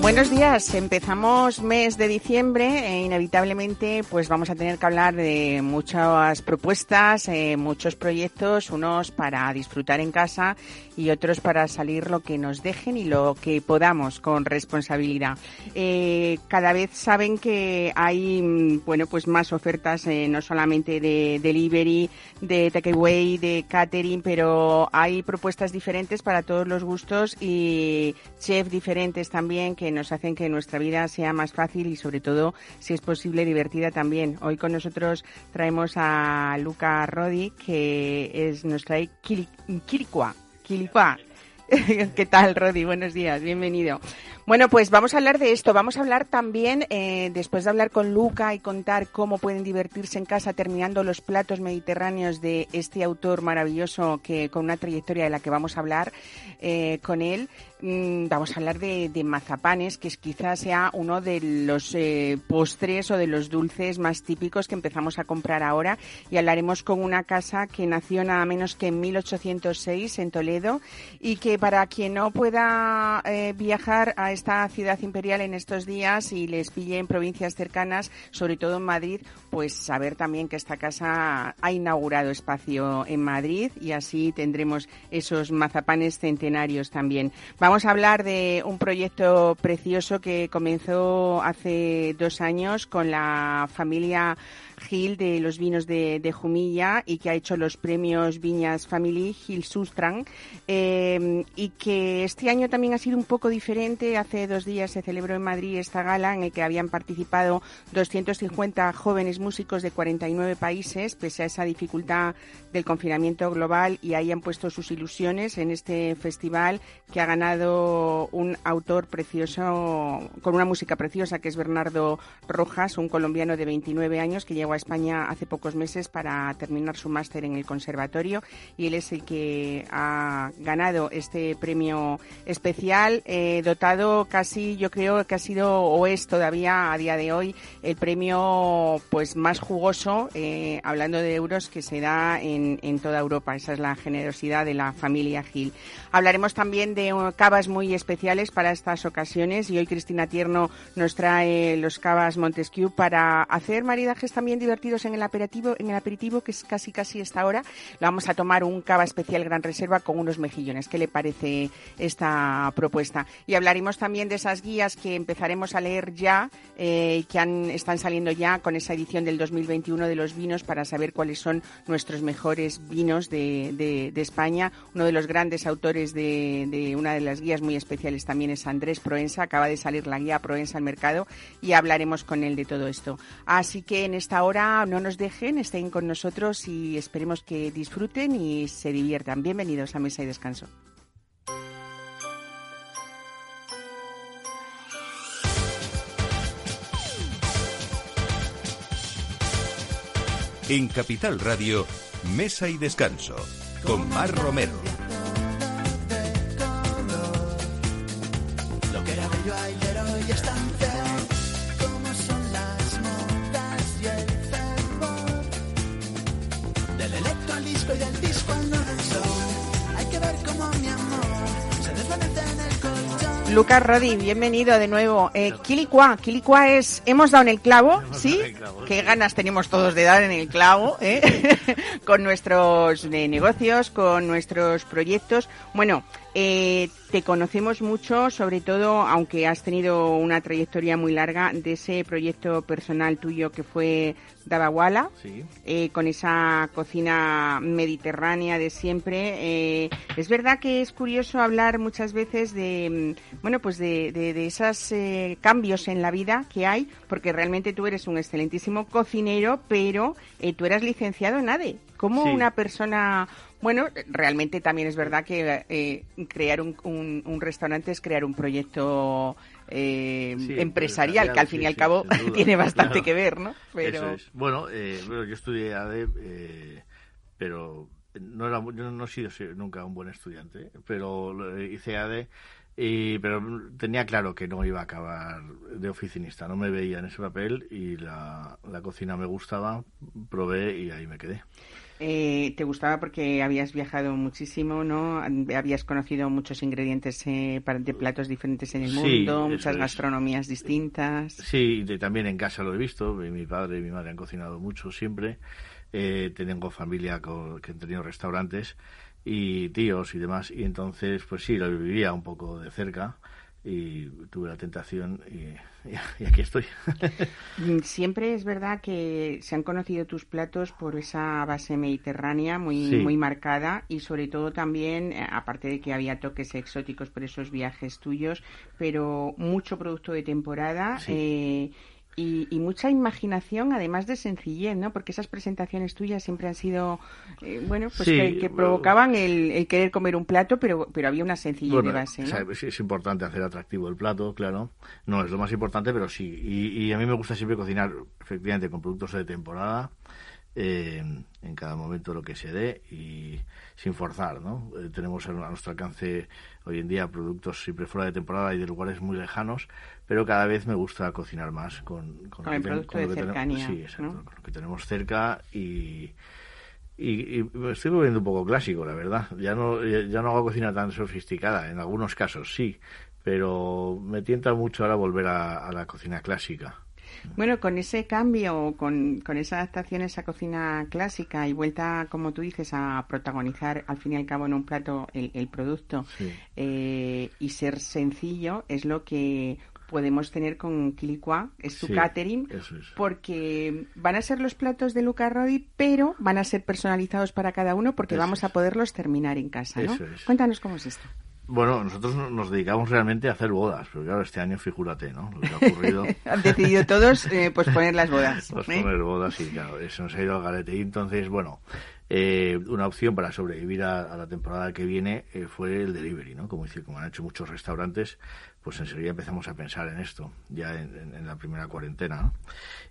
Buenos días. Empezamos mes de diciembre e inevitablemente pues vamos a tener que hablar de muchas propuestas, eh, muchos proyectos, unos para disfrutar en casa y otros para salir lo que nos dejen y lo que podamos con responsabilidad. Eh, cada vez saben que hay mm, bueno pues más ofertas eh, no solamente de delivery, de takeaway, de catering, pero hay propuestas diferentes para todos los gustos y chefs diferentes también que nos hacen que nuestra vida sea más fácil y sobre todo, si es posible, divertida también. Hoy con nosotros traemos a Luca Rodi, que es, nos trae. Kilikua. ¿Qué tal, Rodi? Buenos días, bienvenido. Bueno, pues vamos a hablar de esto. Vamos a hablar también, eh, después de hablar con Luca y contar cómo pueden divertirse en casa terminando los platos mediterráneos de este autor maravilloso que con una trayectoria de la que vamos a hablar eh, con él. Mm, vamos a hablar de, mazapanes, que quizás sea uno de los eh, postres o de los dulces más típicos que empezamos a comprar ahora. Y hablaremos con una casa que nació nada menos que en 1806 en Toledo y que para quien no pueda viajar a esta ciudad imperial en estos días y les pille en provincias cercanas, sobre todo en Madrid, pues saber también que esta casa ha inaugurado espacio en Madrid y así tendremos esos mazapanes centenarios también. Vamos a hablar de un proyecto precioso que comenzó hace dos años con la familia Gil de los vinos de, Jumilla y que ha hecho los premios Viñas Family Gil Sustran em, y que este año también ha sido un poco diferente. Hace dos días se celebró en Madrid esta gala en la que habían participado 250 jóvenes músicos de 49 países, pese a esa dificultad del confinamiento global y ahí han puesto sus ilusiones en este festival que ha ganado un autor precioso con una música preciosa que es Bernardo Rojas, un colombiano de 29 años que lleva a España hace pocos meses para terminar su máster en el conservatorio y él es el que ha ganado este premio especial eh, dotado casi yo creo que ha sido o es todavía a día de hoy el premio pues más jugoso eh, hablando de euros que se da en, en toda Europa. Esa es la generosidad de la familia Gil. Hablaremos también de cavas muy especiales para estas ocasiones y hoy Cristina Tierno nos trae los cavas Montesquieu para hacer maridajes también divertidos en el aperitivo, en el aperitivo que es casi casi esta hora. Le vamos a tomar un cava especial Gran Reserva con unos mejillones. ¿Qué le parece esta propuesta? Y hablaremos también de esas guías que empezaremos a leer ya, eh, que están saliendo ya con esa edición del 2021 de los vinos para saber cuáles son nuestros mejores vinos de, de, España. Uno de los grandes autores de, de una de las guías muy especiales también es Andrés Proensa. Acaba de salir la guía Proensa al mercado y hablaremos con él de todo esto. Así que en esta hora ahora no nos dejen, estén con nosotros y esperemos que disfruten y se diviertan. Bienvenidos a Mesa y Descanso. En Capital Radio, Mesa y Descanso, con Mar Romero. Lucas Rodi, bienvenido de nuevo. Eh, Quilicua, Quilicua es, hemos dado en el clavo, ¿sí? Qué ganas tenemos todos de dar en el clavo, ¿eh? con nuestros eh, negocios, con nuestros proyectos. Bueno, eh, te conocemos mucho, sobre todo, aunque has tenido una trayectoria muy larga, de ese proyecto personal tuyo que fue Dabawala, eh, con esa cocina mediterránea de siempre. Eh, es verdad que es curioso hablar muchas veces de, mm, bueno, pues de, de, esos eh, cambios en la vida que hay, porque realmente tú eres un excelentísimo cocinero, pero tú eras licenciado en ADE. ¿Cómo una persona bueno, realmente también es verdad que eh, crear un, un, restaurante es crear un proyecto eh, empresarial, que al fin y al cabo tiene bastante que ver, ¿no? Pero... Bueno, eh, yo estudié ADE, pero no, era, yo no he sido nunca un buen estudiante, pero hice ADE Y, pero tenía claro que no iba a acabar de oficinista, no me veía en ese papel y la, la cocina me gustaba, probé y ahí me quedé. Eh, ¿Te gustaba porque habías viajado muchísimo, no? Habías conocido muchos ingredientes eh, de platos diferentes en el mundo, muchas gastronomías distintas. Sí, también en casa lo he visto. Mi padre y mi madre han cocinado mucho siempre. Eh, tengo familia que han tenido restaurantes y tíos y demás. Y entonces, pues sí, lo vivía un poco de cerca y tuve la tentación y, aquí estoy. Siempre es verdad que se han conocido tus platos por esa base mediterránea muy, muy marcada y sobre todo también, eh, aparte de que había toques exóticos por esos viajes tuyos, pero mucho producto de temporada. Eh, y, mucha imaginación, además de sencillez, ¿no? Porque esas presentaciones tuyas siempre han sido, eh, bueno, pues que, provocaban el, querer comer un plato, pero, pero había una sencillez de base, ¿no? es importante hacer atractivo el plato, claro. No es lo más importante, pero sí. Y, y a mí me gusta siempre cocinar, efectivamente, con productos de temporada eh, en cada momento lo que se dé y sin forzar, ¿no? Eh, tenemos a nuestro alcance hoy en día productos siempre fuera de temporada y de lugares muy lejanos, pero cada vez me gusta cocinar más con, con, el producto de cercanía, sí, exacto, con lo que tenemos cerca y, y, estoy volviendo un poco clásico, la verdad. Ya no, ya no hago cocina tan sofisticada, en algunos casos sí, pero me tienta mucho ahora volver a la cocina clásica. Bueno, con ese cambio, con, con esa adaptación a esa cocina clásica y vuelta, como tú dices, a protagonizar al fin y al cabo en un plato el, producto eh, y ser sencillo, es lo que podemos tener con Quilicua, es su catering, porque van a ser los platos de Luca Rodi, pero van a ser personalizados para cada uno porque vamos a poderlos terminar en casa, ¿no? Cuéntanos cómo es esto. Bueno, nosotros nos dedicamos realmente a hacer bodas, pero claro, este año figúrate, ¿no? Lo que ha ocurrido. Han decidido todos eh, pues poner las bodas. Pues poner bodas y claro, eso nos ha ido al garete. Y entonces, bueno, eh, una opción para sobrevivir a, la temporada que viene eh, fue el delivery, ¿no? Como, como han hecho muchos restaurantes, pues enseguida empezamos a pensar en esto, ya en, en la primera cuarentena.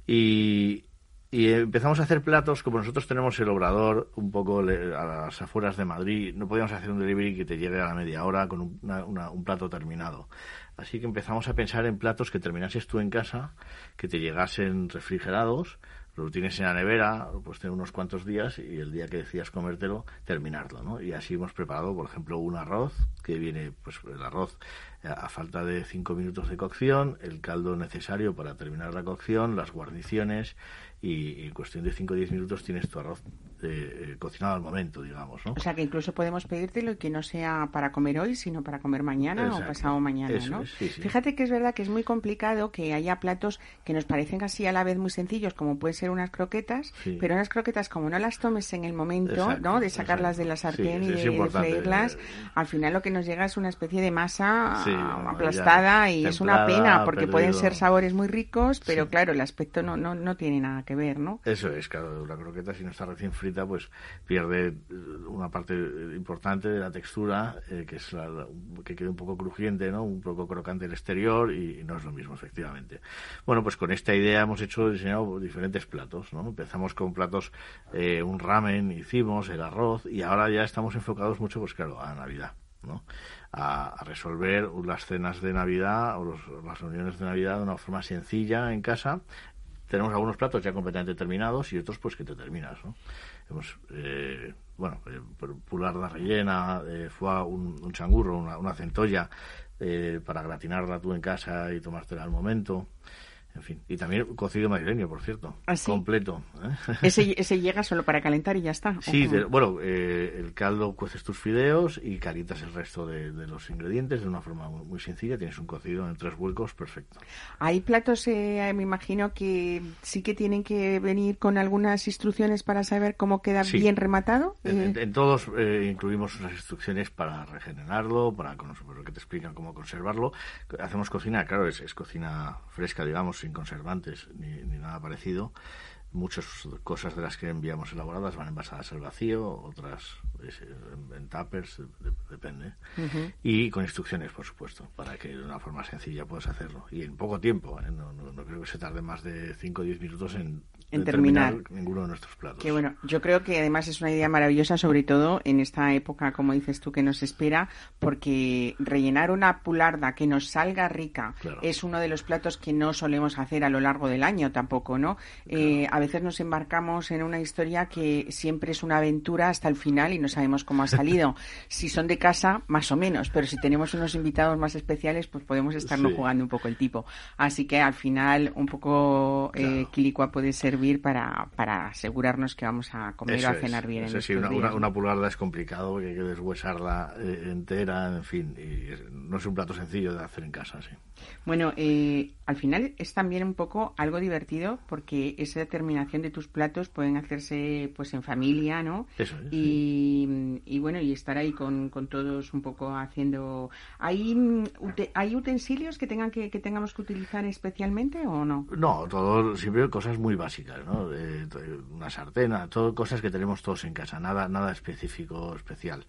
Y, y empezamos a hacer platos, como nosotros tenemos el obrador un poco a las afueras de Madrid, no podíamos hacer un delivery que te llegue a la media hora con un, plato terminado. Así que empezamos a pensar en platos que terminases tú en casa, que te llegasen refrigerados, lo tienes en la nevera, pues tener unos cuantos días y el día que decías comértelo, terminarlo, ¿no? Y así hemos preparado, por ejemplo, un arroz, que viene, pues el arroz a falta de cinco minutos de cocción, el caldo necesario para terminar la cocción, las guarniciones y en cuestión de 5 o 10 minutos tienes tu arroz eh, cocinado al momento, digamos. ¿no? O sea que incluso podemos pedírtelo y que no sea para comer hoy, sino para comer mañana o pasado mañana, ¿no? Fíjate que es verdad que es muy complicado que haya platos que nos parecen así a la vez muy sencillos, como pueden ser unas croquetas, pero unas croquetas como no las tomes en el momento, ¿no? De sacarlas de la sartén y de, freírlas, al final lo que nos llega es una especie de masa aplastada y es una pena porque pueden ser sabores muy ricos, pero claro, el aspecto no, no, no tiene nada que ver, ¿no? Eso es, claro, una croqueta si no está recién pues pierde una parte importante de la textura, eh, que es la, que queda un poco crujiente, ¿no? Un poco crocante el exterior y, no es lo mismo, efectivamente. Bueno, pues con esta idea hemos hecho, diseñado diferentes platos, ¿no? Empezamos con platos, eh, un ramen hicimos, el arroz y ahora ya estamos enfocados mucho, pues claro, a Navidad, ¿no? A, resolver las cenas de Navidad o las reuniones de Navidad de una forma sencilla en casa. Tenemos algunos platos ya completamente terminados y otros pues que te terminas, ¿no? Hemos, eh, bueno, eh, pularda rellena, eh, fue un, un changurro, una, una centolla eh, para gratinarla tú en casa y tomártela al momento. En fin, y también cocido madrileño, por cierto, ¿Ah, completo. ¿eh? Ese, ese, llega solo para calentar y ya está. Sí, bueno, eh, el caldo cueces tus fideos y calientas el resto de, los ingredientes de una forma muy, sencilla. Tienes un cocido en tres huecos perfecto. Hay platos, eh, me imagino que sí que tienen que venir con algunas instrucciones para saber cómo queda bien rematado. En, todos incluimos unas instrucciones para regenerarlo, para que te explican cómo conservarlo. Hacemos cocina, claro, es, es cocina fresca, digamos sin conservantes ni, ni nada parecido. Muchas cosas de las que enviamos elaboradas van envasadas al vacío, otras en, tuppers, depende. Y con instrucciones, por supuesto, para que de una forma sencilla puedas hacerlo. Y en poco tiempo, ¿eh? no, no, creo que se tarde más de 5 o 10 minutos en en terminar. ninguno de nuestros platos. Que bueno, yo creo que además es una idea maravillosa, sobre todo en esta época, como dices tú, que nos espera, porque rellenar una pularda que nos salga rica es uno de los platos que no solemos hacer a lo largo del año tampoco, ¿no? Eh, a veces nos embarcamos en una historia que siempre es una aventura hasta el final y no sabemos cómo ha salido. si son de casa, más o menos, pero si tenemos unos invitados más especiales, pues podemos estarnos jugando un poco el tipo. Así que al final, un poco eh, quilicua puede servir para, para asegurarnos que vamos a comer o a cenar bien. en sí, una, una, pulgarda es complicado porque hay que deshuesarla eh, entera, en fin, y no es un plato sencillo de hacer en casa, sí. Bueno, eh, al final es también un poco algo divertido porque esa determinación de tus platos pueden hacerse pues en familia, ¿no? Eso y, y, bueno, y estar ahí con, con todos un poco haciendo... ¿Hay, ¿hay utensilios que tengan que, que, tengamos que utilizar especialmente o no? No, todo, siempre cosas muy básicas, ¿no? una sartén, todo cosas que tenemos todos en casa, nada, nada específico, especial.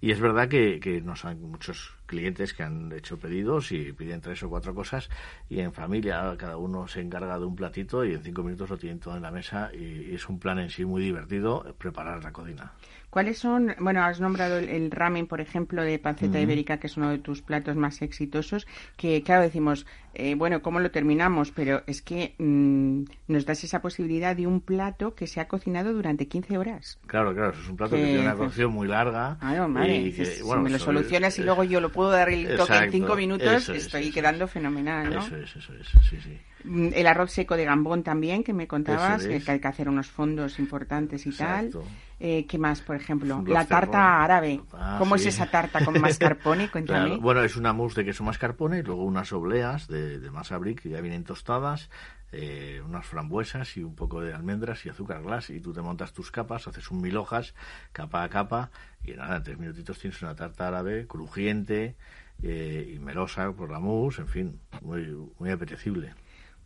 Y es verdad que, que nos han muchos clientes que han hecho pedidos y piden tres o cuatro cosas y en familia cada uno se encarga de un platito y en cinco minutos lo tienen todo en la mesa y, es un plan en sí muy divertido preparar la cocina. ¿Cuáles son, bueno, has nombrado el, ramen, por ejemplo, de panceta ibérica, que es uno de tus platos más exitosos, que claro, decimos, eh, bueno, ¿cómo lo terminamos? Pero es que mm, nos das esa posibilidad de un plato que se ha cocinado durante 15 horas. Claro, claro, es un plato que, tiene una cocción muy larga. Ah, y que, bueno, si me lo solucionas y luego yo lo puedo dar el toque en 5 minutos, estoy quedando fenomenal, ¿no? Eso es, eso es, sí, sí. Mm, el arroz seco de gambón también, que me contabas, que hay que hacer unos fondos importantes y tal. Eh, ¿Qué más, por ejemplo? La tarta árabe. Ah, ¿Cómo es esa tarta con mascarpone? Cuéntame. Bueno, es una mousse de queso mascarpone luego unas obleas de, de masa brick que ya vienen tostadas, eh, unas frambuesas y un poco de almendras y azúcar glass. Y tú te montas tus capas, haces un mil hojas, capa a capa, y nada, en tres minutitos tienes una tarta árabe crujiente eh, y melosa por la mousse, en fin, muy, muy apetecible.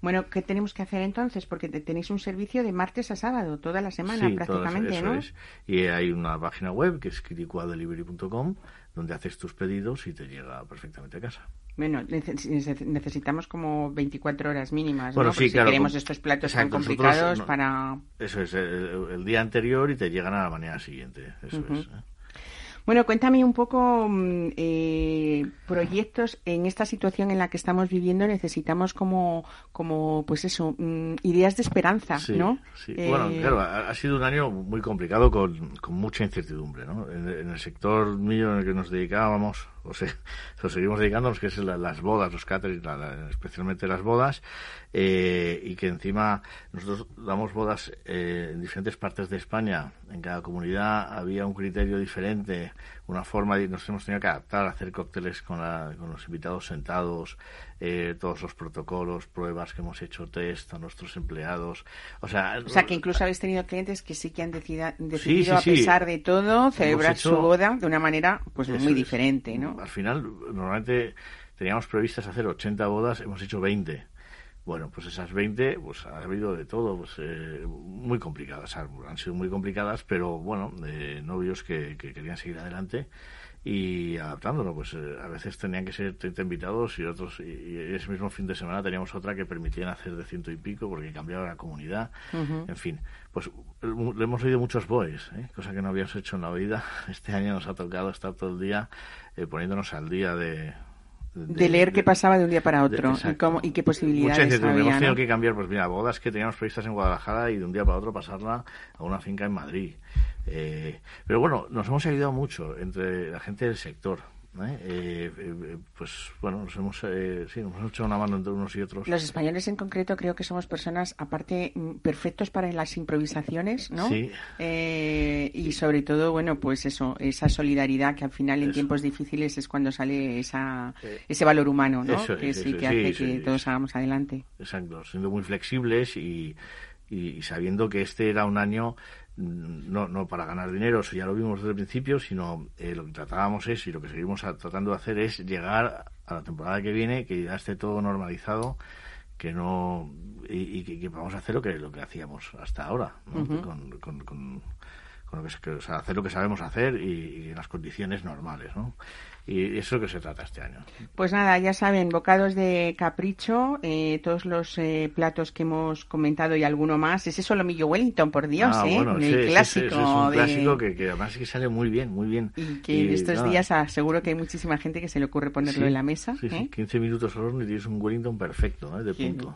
Bueno, ¿qué tenemos que hacer entonces? Porque tenéis un servicio de martes a sábado, toda la semana prácticamente, eso Es. Y hay una página web que es criticuadelivery.com donde haces tus pedidos y te llega perfectamente a casa. Bueno, necesitamos como 24 horas mínimas, ¿no? si queremos estos platos tan complicados para... Eso es, el, día anterior y te llegan a la mañana siguiente, eso es. ¿eh? Bueno, cuéntame un poco mm, eh, proyectos en esta situación en la que estamos viviendo. Necesitamos como, como pues eso, mm, ideas de esperanza, ¿no? Sí. Bueno, eh, claro, ha, sido un año muy complicado con, con mucha incertidumbre, ¿no? En, el sector mío en el que nos dedicábamos, o sea, nos seguimos dedicándonos, que es las bodas, los caterings, especialmente las bodas, eh, y que encima nosotros damos bodas eh, en diferentes partes de España. En cada comunidad había un criterio diferente, una forma, y nos hemos tenido que adaptar a hacer cócteles con, con los invitados sentados, eh, todos los protocolos, pruebas que hemos hecho, test a nuestros empleados. O sea, o sea que incluso habéis tenido clientes que sí que han decidido, a pesar de todo, celebrar su boda de una manera pues muy diferente, ¿no? Al final, normalmente teníamos previstas hacer 80 bodas, hemos hecho 20 bueno, pues esas 20, pues ha habido de todo, pues eh, muy complicadas, han sido muy complicadas, pero bueno, de novios que, querían seguir adelante y adaptándolo, pues eh, a veces tenían que ser 30 invitados y otros, y, ese mismo fin de semana teníamos otra que permitían hacer de ciento y pico porque cambiaba la comunidad, en fin, pues le hemos oído muchos boys, ¿eh? cosa que no habíamos hecho en la vida, este año nos ha tocado estar todo el día poniéndonos al día de, de, leer qué pasaba de un día para otro y, cómo, y, qué posibilidades había. Hemos tenido que cambiar, pues mira, bodas que teníamos previstas en Guadalajara y de un día para otro pasarla a una finca en Madrid. Eh, pero bueno, nos hemos ayudado mucho entre la gente del sector. ¿Eh? Eh, eh, pues bueno, nos hemos, sí, nos hemos hecho una mano entre unos y otros. Los españoles en concreto creo que somos personas, aparte, mm, perfectos para las improvisaciones, ¿no? Sí. y sobre todo, bueno, pues eso, esa solidaridad que al final en tiempos difíciles es cuando sale esa, ese valor humano, ¿no? que sí que hace que todos hagamos adelante. Exacto, siendo muy flexibles y, y sabiendo que este era un año no, no para ganar dinero, eso ya lo vimos desde el principio, sino eh, lo que tratábamos es, y lo que seguimos tratando de hacer es llegar a la temporada que viene, que ya esté todo normalizado, que no y, que, vamos a hacer lo que lo que hacíamos hasta ahora, con, con, con, lo que, o sea, hacer lo que sabemos hacer y, en las condiciones normales, ¿no? Y eso es lo que se trata este año. Pues nada, ya saben, bocados de capricho, eh, todos los eh, platos que hemos comentado y alguno más. Ese solomillo Wellington, por Dios, Ah, ¿eh? bueno, el sí, sí, sí, clásico. es un de- clásico que, que además que sale muy bien, muy bien. Y que Y, estos nada, días ah, seguro que hay muchísima gente que se le ocurre ponerlo en la mesa. Sí, ¿eh? 15 minutos al horno y tienes un Wellington perfecto, ¿eh? de punto.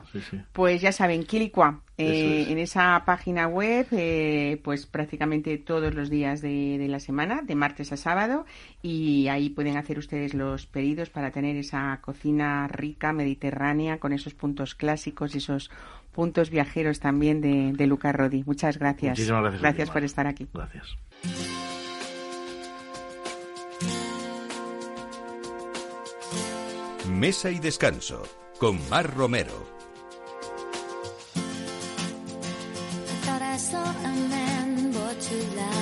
Pues ya saben, Quilicua, eh, es. en esa página web, eh, pues prácticamente todos los días de, de la semana, de martes a sábado, y ahí pueden hacer ustedes los pedidos para tener esa cocina rica, mediterránea, con esos puntos clásicos y esos puntos viajeros también de, de Luca Rodi. Muchas gracias. Muchísimas gracias ti, por estar aquí. Gracias. Mesa y descanso con Mar Romero. I thought I saw a man brought to life.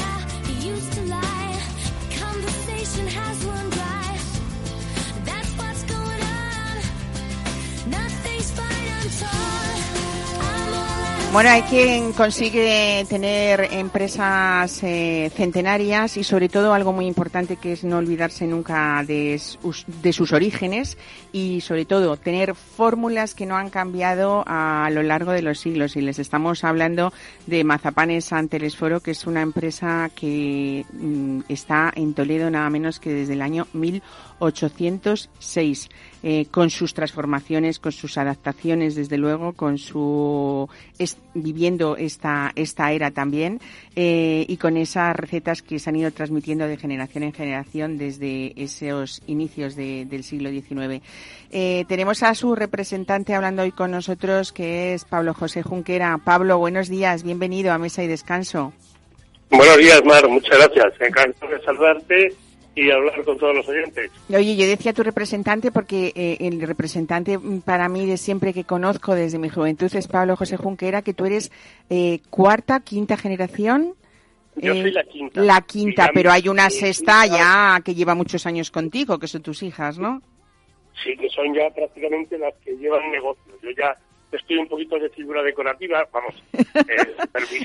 Bueno, hay quien consigue tener empresas eh, centenarias y sobre todo algo muy importante que es no olvidarse nunca de sus, de sus orígenes y sobre todo tener fórmulas que no han cambiado a lo largo de los siglos. Y les estamos hablando de Mazapanes San Telesforo, que es una empresa que mm, está en Toledo nada menos que desde el año 1806, eh, con sus transformaciones, con sus adaptaciones, desde luego, con su viviendo esta esta era también eh, y con esas recetas que se han ido transmitiendo de generación en generación desde esos inicios de- del siglo XIX. Eh, tenemos a su representante hablando hoy con nosotros, que es Pablo José Junquera. Pablo, buenos días, bienvenido a Mesa y Descanso. Buenos días, Mar, muchas gracias. Encantado de saludarte y hablar con todos los oyentes. Oye, yo decía tu representante porque eh, el representante mm, para mí de siempre que conozco desde mi juventud es Pablo José Junquera, que tú eres eh, cuarta, quinta generación. Yo Eh, soy la quinta. La quinta, pero hay una sexta hija- ya que lleva muchos años contigo, que son tus hijas, ¿no? Sí, que son ya prácticamente las que llevan negocios. Yo ya estoy un poquito de figura decorativa, vamos, eh,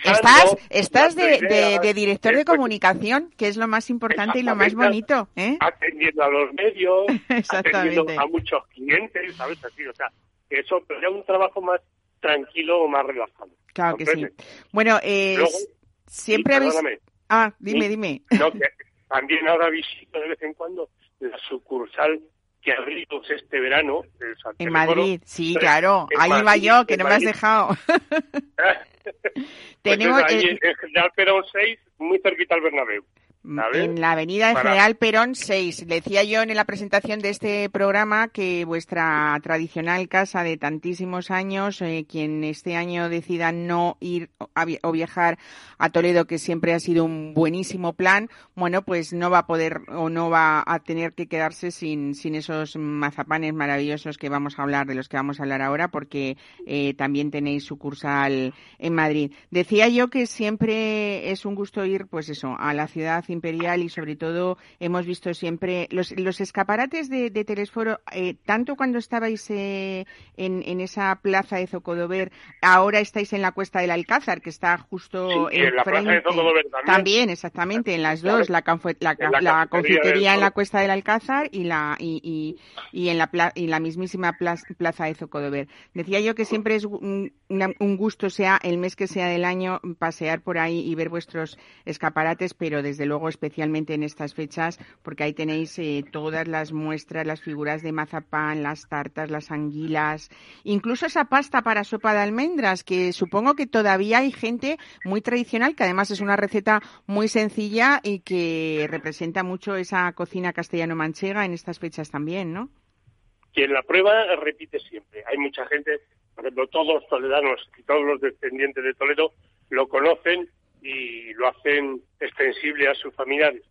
Estás, estás de, director de después comunicación, que es lo más importante y lo más bonito, ¿eh? Atendiendo a los medios, atendiendo a muchos clientes, ¿sabes? Así, o sea, eso, pero ya un trabajo más tranquilo o más relajado. Claro que sí. Bueno, eh, Luego- siempre habéis... Ah, dime, dime. No, que también ahora visito de vez en cuando la sucursal que abrimos este verano en, San En Teleforo. Madrid, sí, Eh, claro. Ahí iba Madrid, yo, que no me has Madrid. dejado. Pues Tenemos es ahí el- en General Perón 6, muy cerquita al Bernabéu. En la avenida Para- General Perón 6. Le decía yo en la presentación de este programa que vuestra tradicional casa de tantísimos años, eh, quien este año decida no ir a o viajar a Toledo, que siempre ha sido un buenísimo plan, bueno, pues no va a poder o no va a tener que quedarse sin, sin esos mazapanes maravillosos que vamos a hablar, de los que vamos a hablar ahora, porque eh, también tenéis sucursal en Madrid. Decía yo que siempre es un gusto ir, pues eso, a la ciudad imperial y sobre todo hemos visto siempre los, los escaparates de, de Telesforo, eh, tanto cuando estabais eh, en, en esa plaza de Zocodover, ahora estáis en la Cuesta del Alcázar, que está justo Sí, en la plaza de. Zocodover también. exactamente, en las dos, la, confitería en la. Cuesta del Alcázar y la y, y, y en la pla- y la mismísima pla- plaza de Zocodover. Decía yo que siempre es un, un gusto, sea el mes que sea del año, pasear por ahí y ver vuestros escaparates, pero desde luego especialmente en estas fechas, porque ahí tenéis eh, todas las muestras, las figuras de mazapán, las tartas, las anguilas, incluso esa pasta para sopa de almendras, que supongo que todavía hay gente muy tradicional, que además es una receta muy sencilla y que representa mucho esa cocina castellano-manchega en estas fechas también, ¿no? Quien la prueba repite siempre. Hay mucha gente, por ejemplo, todos los toledanos y todos los descendientes de Toledo lo conocen y lo hacen extensible a sus familiares.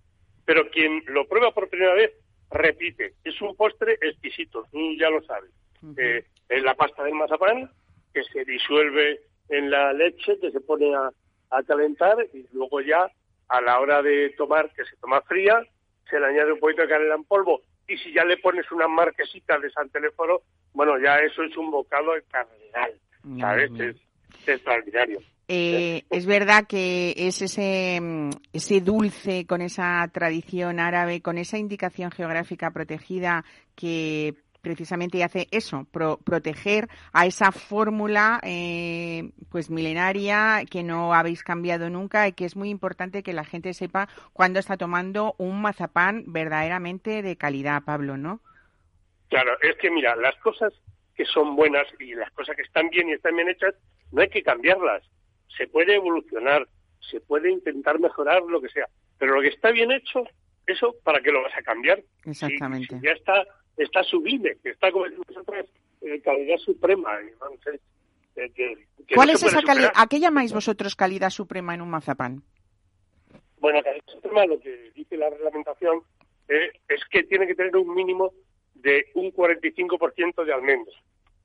Pero quien lo prueba por primera vez repite. Es un postre exquisito, tú ya lo sabes. Eh, Es la pasta del mazapán que se disuelve en la leche, que se pone a, a calentar y luego ya a la hora de tomar, que se toma fría, se le añade un poquito de canela en polvo y si ya le pones una marquesita de San Teléfono, bueno, ya eso es un bocado cardenal, ¿sabes? Es, es extraordinario. Eh, es verdad que es ese, mm, ese dulce con esa tradición árabe, con esa indicación geográfica protegida que precisamente hace eso, pro- proteger a esa fórmula eh, pues milenaria que no habéis cambiado nunca y que es muy importante que la gente sepa cuándo está tomando un mazapán verdaderamente de calidad, Pablo, ¿no? Claro, es que mira, las cosas que son buenas y las cosas que están bien y están bien hechas, no hay que cambiarlas. Se puede evolucionar, se puede intentar mejorar lo que sea, pero lo que está bien hecho, eso, ¿para qué lo vas a cambiar? Exactamente. si ya está, está sublime, que está como nosotros, eh, calidad suprema. eh, que- que ¿Cuál no es esa calidad? ¿A qué llamáis vosotros calidad suprema en un mazapán? Bueno, calidad suprema, lo que dice la reglamentación eh, es que tiene que tener un mínimo de un 45% de almendra.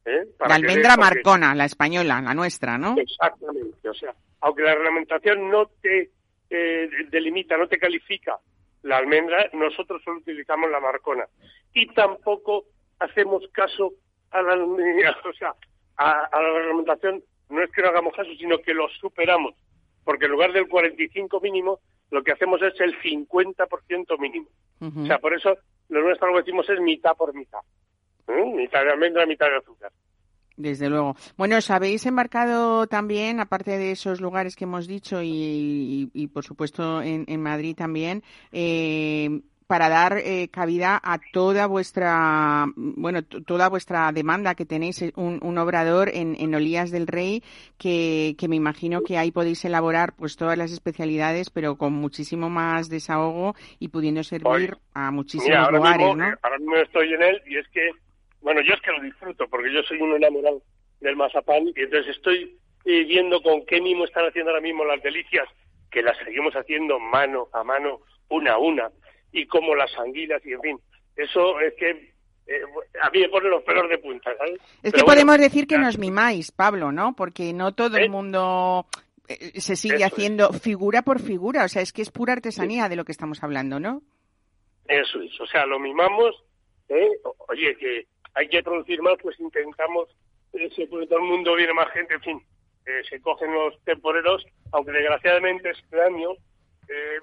¿Eh? Para La almendra porque- marcona, la española, la nuestra, ¿no? Exactamente. O sea, aunque la reglamentación no te eh, delimita, no te califica la almendra, nosotros solo utilizamos la marcona. Y tampoco hacemos caso a la, o sea, a, a la reglamentación. No es que no hagamos caso, sino que lo superamos. Porque en lugar del 45 mínimo, lo que hacemos es el 50% mínimo. O sea, por eso lo nuestro lo que decimos es mitad por mitad. ¿Eh? Mitad de almendra, mitad de azúcar. Desde luego. Bueno, os habéis embarcado también, aparte de esos lugares que hemos dicho y, y- y, por supuesto en, en Madrid también, eh, para dar eh, cabida a toda vuestra, bueno, toda vuestra demanda que tenéis, eh, un, un obrador en, en Olías del Rey que, que me imagino que ahí podéis elaborar pues todas las especialidades, pero con muchísimo más desahogo y pudiendo servir Oye, a muchísimos Mira, ahora lugares, mismo, ¿no? eh, ahora mismo estoy en él y es que, bueno, yo es que lo disfruto porque yo soy un enamorado del mazapán y entonces estoy eh, viendo con qué mimo están haciendo ahora mismo las delicias, que las seguimos haciendo mano a mano, una a una, y como las anguilas y en fin, eso es que eh, a mí me pone los pelos de punta, ¿sabes? Es Pero que bueno, podemos decir que nos mimáis, Pablo, ¿no? Porque no todo ¿Eh? el mundo eh, se sigue Eso es. haciendo figura por figura. O sea, es que es pura artesanía de lo que estamos hablando, ¿no? Eso es, o sea, lo mimamos, ¿eh? Oye, que hay que producir más, pues intentamos, eh, si pues todo el mundo viene más gente, en fin, eh, se cogen los temporeros, aunque desgraciadamente este año eh,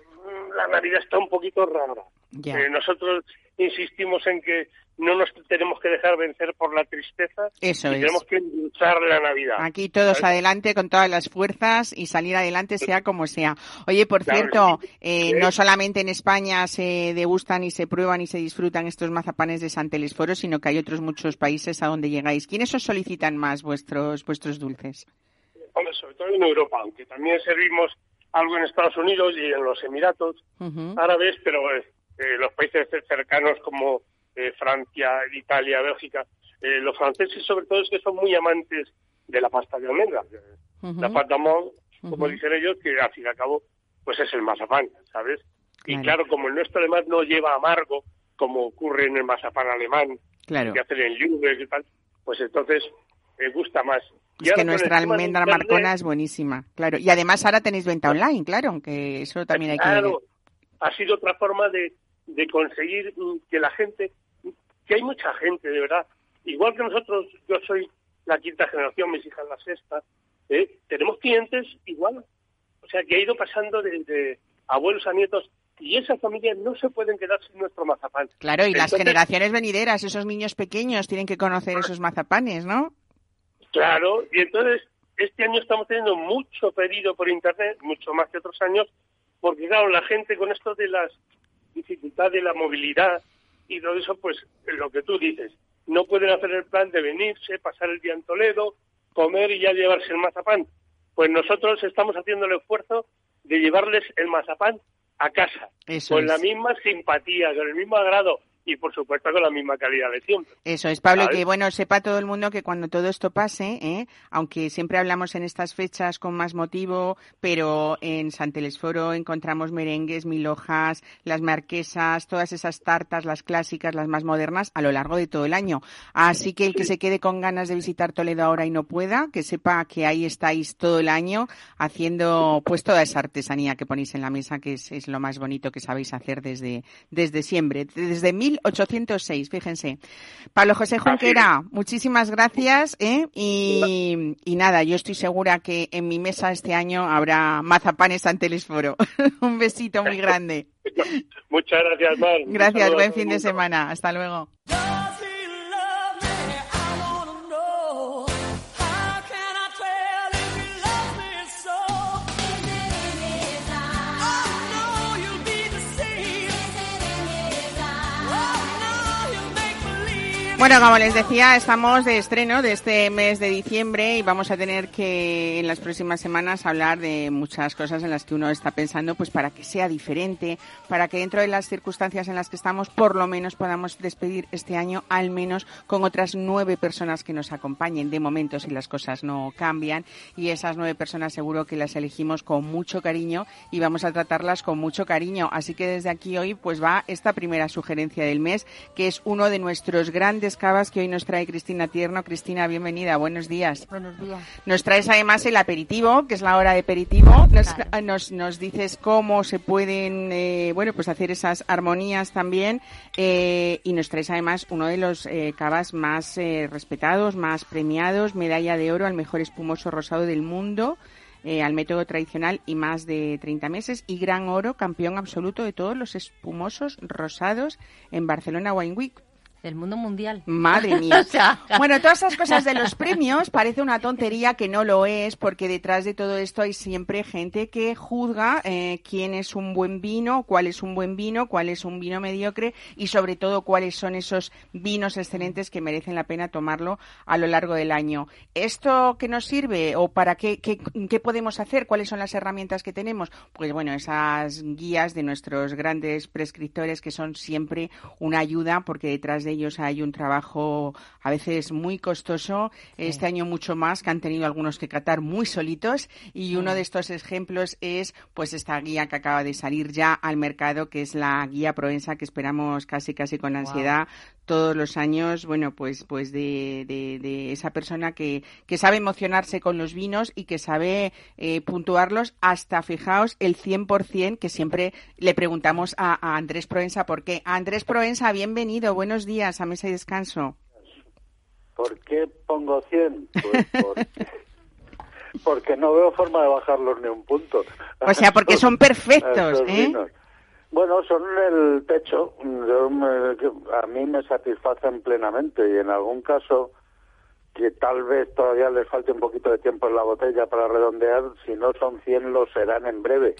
la Navidad está un poquito rara. Ya. Eh, nosotros insistimos en que no nos tenemos que dejar vencer por la tristeza Eso y es. tenemos que luchar la Navidad. Aquí todos ¿sabes? adelante con todas las fuerzas y salir adelante sea como sea. Oye, por Claro, cierto, sí. eh, no solamente en España se degustan y se prueban y se disfrutan estos mazapanes de San Telesforo, sino que hay otros muchos países a donde llegáis. ¿Quiénes os solicitan más vuestros vuestros dulces? Hombre, sobre todo en Europa, aunque también servimos algo en Estados Unidos y en los Emiratos, árabes, pero eh, eh, los países cercanos como eh, Francia, Italia, Bélgica, eh, los franceses sobre todo es que son muy amantes de la pasta de almendra. Ujú. La pasta mon, como dicen ellos, que al fin y al cabo pues es el mazapán, ¿sabes? Y Claro. claro, como el nuestro además no lleva amargo, como ocurre en el mazapán alemán, Claro. que hacen en Lübeck y tal, pues entonces me gusta más. Y Es que nuestra almendra Internet, marcona es buenísima, claro. Y además ahora tenéis venta online, claro, que eso también hay que Claro, ha sido otra forma de, de conseguir que la gente, que hay mucha gente, de verdad, igual que nosotros, yo soy la quinta generación, mis hijas la sexta, ¿eh? tenemos clientes igual, o sea, que ha ido pasando de, de abuelos a nietos, y esas familias no se pueden quedar sin nuestro mazapán. Claro, y las generaciones venideras, esos niños pequeños tienen que conocer esos mazapanes, ¿no? Claro, y entonces este año estamos teniendo mucho pedido por internet, mucho más que otros años, porque claro, la gente con esto de las dificultades de la movilidad y todo eso, pues lo que tú dices, no pueden hacer el plan de venirse, pasar el día en Toledo, comer y ya llevarse el mazapán. Pues nosotros estamos haciendo el esfuerzo de llevarles el mazapán a casa, Eso con es. la misma simpatía, con el mismo agrado y por supuesto con la misma calidad de siempre. Eso es, Pablo, que bueno, sepa todo el mundo que cuando todo esto pase, ¿eh? aunque siempre hablamos en estas fechas con más motivo, pero en San Telesforo encontramos merengues, mil hojas, las marquesas, todas esas tartas, las clásicas, las más modernas, a lo largo de todo el año. Así que el que se quede con ganas de visitar Toledo ahora y no pueda, que sepa que ahí estáis todo el año haciendo pues toda esa artesanía que ponéis en la mesa, que es, es lo más bonito que sabéis hacer desde, desde siempre, desde mil 806, fíjense. Pablo José Junquera, muchísimas gracias. ¿eh? Y, nada, yo estoy segura que en mi mesa este año habrá mazapanes ante el esforo. Un besito muy grande. Muchas gracias, Mar. Gracias, buen fin de semana. Hasta luego. Bueno, como les decía, estamos de estreno de este mes de diciembre y vamos a tener que en las próximas semanas hablar de muchas cosas en las que uno está pensando, pues para que sea diferente, para que dentro de las circunstancias en las que estamos, por lo menos podamos despedir este año al menos con otras nueve personas que nos acompañen de momento si las cosas no cambian y esas nueve personas seguro que las elegimos con mucho cariño y vamos a tratarlas con mucho cariño. Así que desde aquí hoy pues va esta primera sugerencia del mes que es uno de nuestros grandes Cavas que hoy nos trae Cristina Tierno. Cristina, bienvenida, buenos días. Buenos días. Nos traes además el aperitivo, que es la hora de aperitivo. Nos, nos, dices cómo se pueden, eh, bueno, pues hacer esas armonías también. Eh, y nos traes además uno de los eh, cavas más respetados, más premiados, medalla de oro al mejor espumoso rosado del mundo. al método tradicional y más de 30 meses y gran oro, campeón absoluto de todos los espumosos rosados en Barcelona Wine Week del mundo mundial. Madre mía. bueno, todas esas cosas de los premios parece una tontería que no lo es, porque detrás de todo esto hay siempre gente que juzga eh, quién es un buen vino, cuál es un buen vino, cuál es un vino mediocre y sobre todo cuáles son esos vinos excelentes que merecen la pena tomarlo a lo largo del año. ¿Esto qué nos sirve o para qué, qué, qué podemos hacer? ¿Cuáles son las herramientas que tenemos? Pues bueno, esas guías de nuestros grandes prescriptores que son siempre una ayuda porque detrás de ellos hay un trabajo a veces muy costoso, este año mucho más, que han tenido algunos que catar muy solitos y uno de estos ejemplos es pues esta guía que acaba de salir ya al mercado, que es la guía Provenza, que esperamos casi casi con ansiedad todos los años, bueno, pues, pues de, de, esa persona que, que, sabe emocionarse con los vinos y que sabe eh, puntuarlos hasta, fijaos, el 100% que siempre le preguntamos a, a Andrés Proensa por qué. Andrés Proensa, bienvenido, buenos días a Mesa y Descanso. ¿Por qué pongo 100? Pues porque, no veo forma de bajarlos ni un punto. O sea, porque son perfectos, ¿eh? Bueno, son el techo. a mí me satisfacen plenamente y en algún caso que tal vez todavía les falte un poquito de tiempo en la botella para redondear, si no son 100 lo serán en breve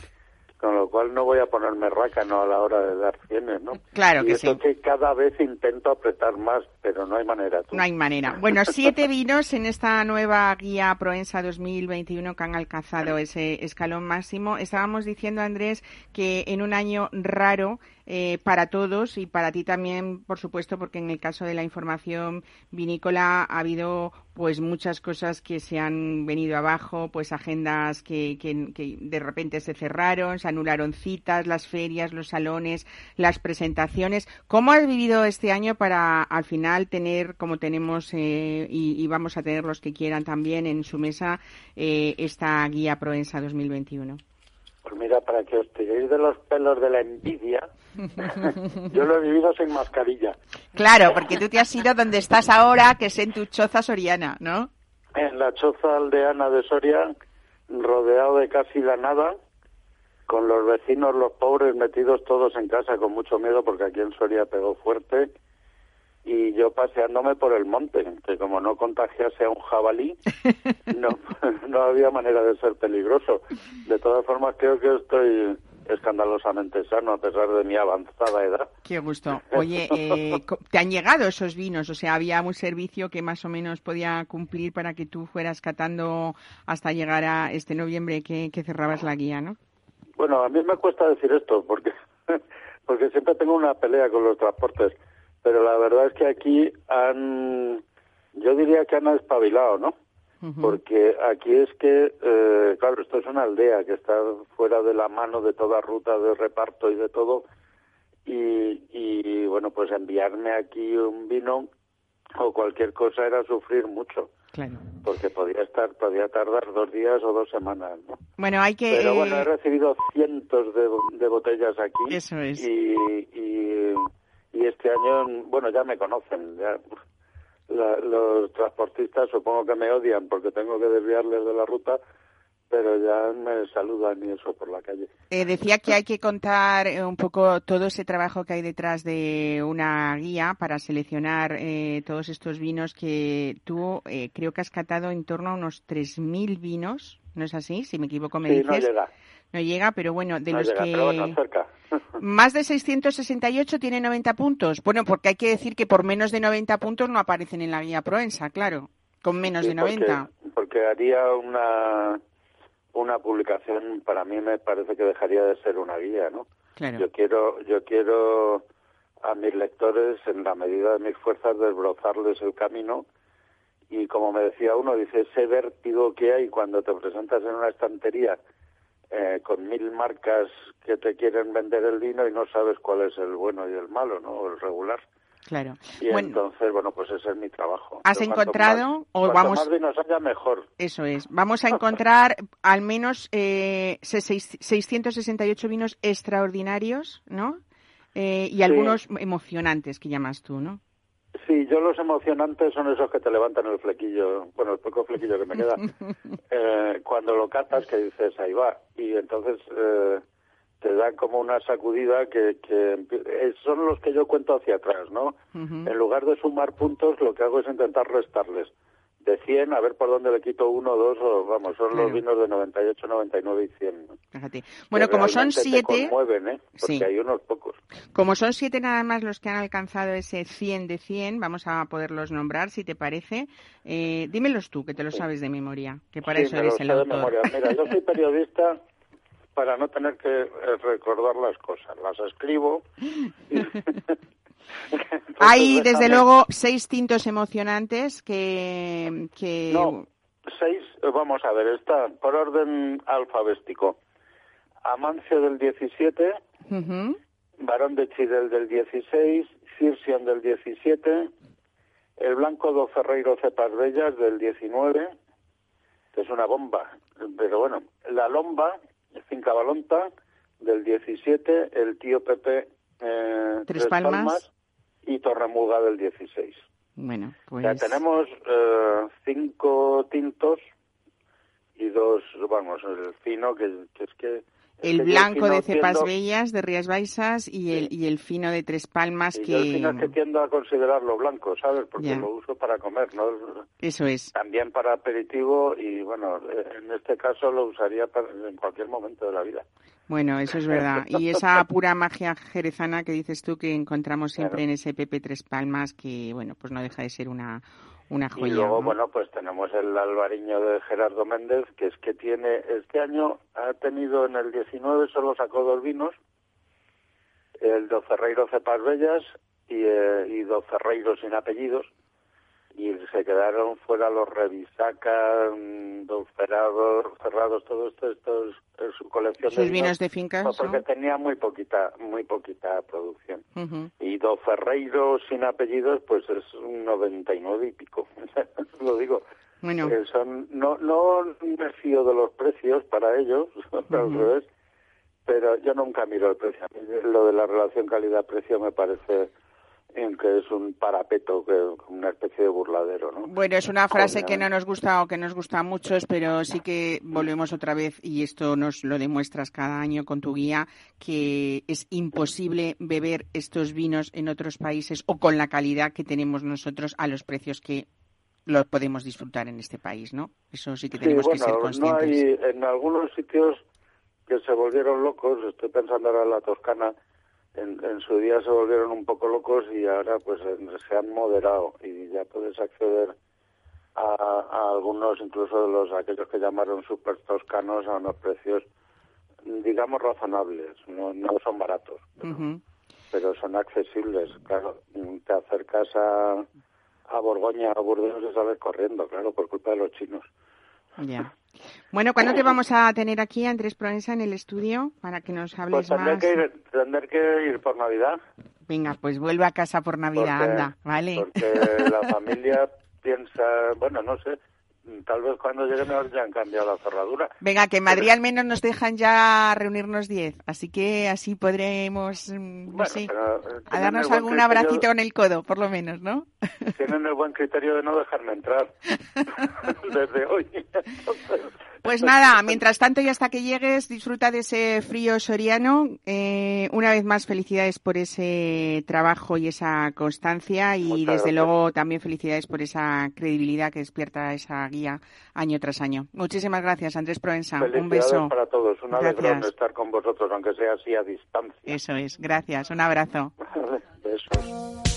con lo cual no voy a ponerme rácano a la hora de dar cienes, ¿no? Claro que sí. que cada vez intento apretar más, pero no hay manera. No hay manera. Bueno, siete vinos en esta nueva guía Proensa 2021 que han alcanzado ese escalón máximo. Estábamos diciendo, Andrés, que en un año raro eh, para todos y para ti también, por supuesto, porque en el caso de la información vinícola ha habido pues muchas cosas que se han venido abajo, pues agendas que, que, de repente se cerraron, se anularon citas, las ferias, los salones, las presentaciones. ¿Cómo has vivido este año para al final tener, como tenemos eh, y, vamos a tener los que quieran también en su mesa, eh, esta guía Proensa 2021? Pues mira, para que os tiréis de los pelos de la envidia, yo lo he vivido sin mascarilla. Claro, porque tú te has ido donde estás ahora, que es en tu choza soriana, ¿no? En la choza aldeana de Soria, rodeado de casi la nada, con los vecinos, los pobres, metidos todos en casa con mucho miedo, porque aquí en Soria pegó fuerte y yo paseándome por el monte, que como no contagiase a un jabalí, no, no había manera de ser peligroso. De todas formas, creo que estoy escandalosamente sano a pesar de mi avanzada edad. Qué gusto. Oye, eh, ¿te han llegado esos vinos? O sea, ¿había un servicio que más o menos podía cumplir para que tú fueras catando hasta llegar a este noviembre que, que cerrabas la guía, no? Bueno, a mí me cuesta decir esto porque, porque siempre tengo una pelea con los transportes pero la verdad es que aquí han, yo diría que han espabilado, ¿no? Porque aquí es que, eh, claro, esto es una aldea que está fuera de la mano de toda ruta de reparto y de todo, y, y bueno, pues enviarme aquí un vino o cualquier cosa era sufrir mucho. Claro. Porque podía estar, podía tardar dos días o dos semanas, ¿no? Bueno, hay que... Pero bueno, eh, he recibido cientos de, de botellas aquí. Eso es. Y, y, bueno, ya me conocen. Ya, la- los transportistas supongo que me odian porque tengo que desviarles de la ruta, pero ya me saludan y eso por la calle. Eh, decía que hay que contar eh, un poco todo ese trabajo que hay detrás de una guía para seleccionar eh, todos estos vinos que tú eh, creo que has catado en torno a unos 3.000 vinos, ¿no es así? Si me equivoco me Sí, dices. no llega. No llega, pero bueno, de no los llega, que... pero bueno, cerca. Más de 668 tiene 90 puntos. Bueno, porque hay que decir que por menos de 90 puntos no aparecen en la guía Proensa, claro. Con menos Sí, de 90. Porque, porque haría una, una publicación, para mí me parece que dejaría de ser una guía, ¿no? Claro. Yo quiero, yo quiero a mis lectores, en la medida de mis fuerzas, desbrozarles el camino. Y como me decía uno, dice, ese vértigo que hay cuando te presentas en una estantería eh, con mil marcas que te quieren vender el vino y no sabes cuál es el bueno y el malo, ¿no? O el regular. Claro. Y Bueno, entonces, bueno, pues ese es mi trabajo. ¿Has encontrado más- o vamos- más vinos haya, mejor. Eso es. Vamos a encontrar al menos eh, se- seis- 668 vinos extraordinarios, ¿no? Eh, y algunos emocionantes que llamas tú, ¿no? Sí, yo los emocionantes son esos que te levantan el flequillo, bueno, el poco flequillo que me queda, eh, cuando lo catas que dices, ahí va, y entonces eh, te dan como una sacudida que, que eh, son los que yo cuento hacia atrás, ¿no? En lugar de sumar puntos, lo que hago es intentar restarles. De 100, a ver por dónde le quito uno, dos, o vamos, son Claro. los vinos de 98, 99 y 100. ¿no? Fíjate. Que Bueno, como son te siete, conmueven, ¿eh? Porque Sí. hay unos pocos. como son siete nada más los que han alcanzado ese 100 de 100, vamos a poderlos nombrar, si te parece. Eh, dímelos tú, que te lo sabes de memoria, que para Sí, eso eres el de autor. memoria. Mira, yo soy periodista para no tener que eh, recordar las cosas. Las escribo. y- Hay, desde déjame- luego, seis tintos emocionantes que... que... No, seis, vamos a ver, está por orden alfabético. Amancio del 17, Ujú. Barón de Chidel del 16, Cirsion del 17, el Blanco do Ferreiro Cepas Bellas del 19, que es una bomba, pero bueno, la Lomba, Finca Balonta del 17, el Tío Pepe eh, Tres Palmas. Y Torremuga del 16. Bueno, pues... Ya tenemos eh, cinco tintos y dos, vamos, el fino, que, que es que... El que blanco de cepas tiendo- bellas de Rías Baixas y el, y el fino de Tres Palmas y yo que... fino es que tiendo a considerarlo blanco, ¿sabes? Porque Ya. lo uso para comer, ¿no? Eso es. También para aperitivo y, bueno, en este caso lo usaría para- en cualquier momento de la vida. Bueno, eso es verdad. Y esa pura magia jerezana que dices tú que encontramos siempre en ese Pepe Tres Palmas, que, bueno, pues no deja de ser una, una joya. Y luego, ¿no? bueno, pues tenemos el albariño de Gerardo Méndez, que es que tiene, este año ha tenido en el 19, solo sacó dos vinos, el do Ferreiro Cepas Bellas y, eh, y do Ferreiro sin apellidos, y se quedaron fuera los Revisaca, mm, dos Ferrados, Cerrados, todo esto, esto es, es su colección Sus de vinos de finca, pues porque ¿no? tenía muy poquita, muy poquita producción. Y Do Ferreiro sin apellidos, pues es un 99 y pico. Lo digo. Bueno, Eh, son, no, no me fío de los precios para ellos, al revés, pero yo nunca miro el precio. Lo de la relación calidad-precio me parece en que es un parapeto, que una especie de burladero, ¿no? Bueno, es una frase que no nos gusta o que nos gusta a muchos, pero sí que volvemos otra vez, y esto nos lo demuestras cada año con tu guía, que es imposible beber estos vinos en otros países o con la calidad que tenemos nosotros a los precios que los podemos disfrutar en este país, ¿no? Eso sí que tenemos sí, que ser bueno, no conscientes. hay en algunos sitios que se volvieron locos, estoy pensando ahora en la Toscana, en, en su día se volvieron un poco locos y ahora pues se han moderado y ya puedes acceder a, a algunos, incluso de los aquellos que llamaron super toscanos, a unos precios digamos razonables, no, no son baratos. Pero son accesibles. Claro, te acercas a, a Borgoña, a Burdeos y sales corriendo, claro, por culpa de los chinos. Ya. Bueno, ¿cuándo te vamos a tener aquí, Andrés Proensa, en el estudio para que nos hables Pues tendré más? que, ir, tendré que ir por Navidad. Venga, pues vuelve a casa por Navidad, porque, anda, ¿vale? Porque la familia piensa, bueno, no sé, tal vez cuando lleguemos ya han cambiado la cerradura. Venga, que en Madrid al menos nos dejan ya reunirnos 10, así que así podremos, mm, no Bueno, sé, pero, eh, a darnos algún abracito en el codo, por lo menos, ¿no? Tienen el buen criterio de no dejarme entrar desde hoy. Entonces, Pues nada, mientras tanto y hasta que llegues, disfruta de ese frío soriano. Eh, una vez más, felicidades por ese trabajo y esa constancia y Muchas desde gracias. luego también felicidades por esa credibilidad que despierta esa guía año tras año. Muchísimas gracias, Andrés Proensa. Un beso. para todos. Un Gracias. estar con vosotros, aunque sea así a distancia. Eso es, gracias. Un abrazo. Besos.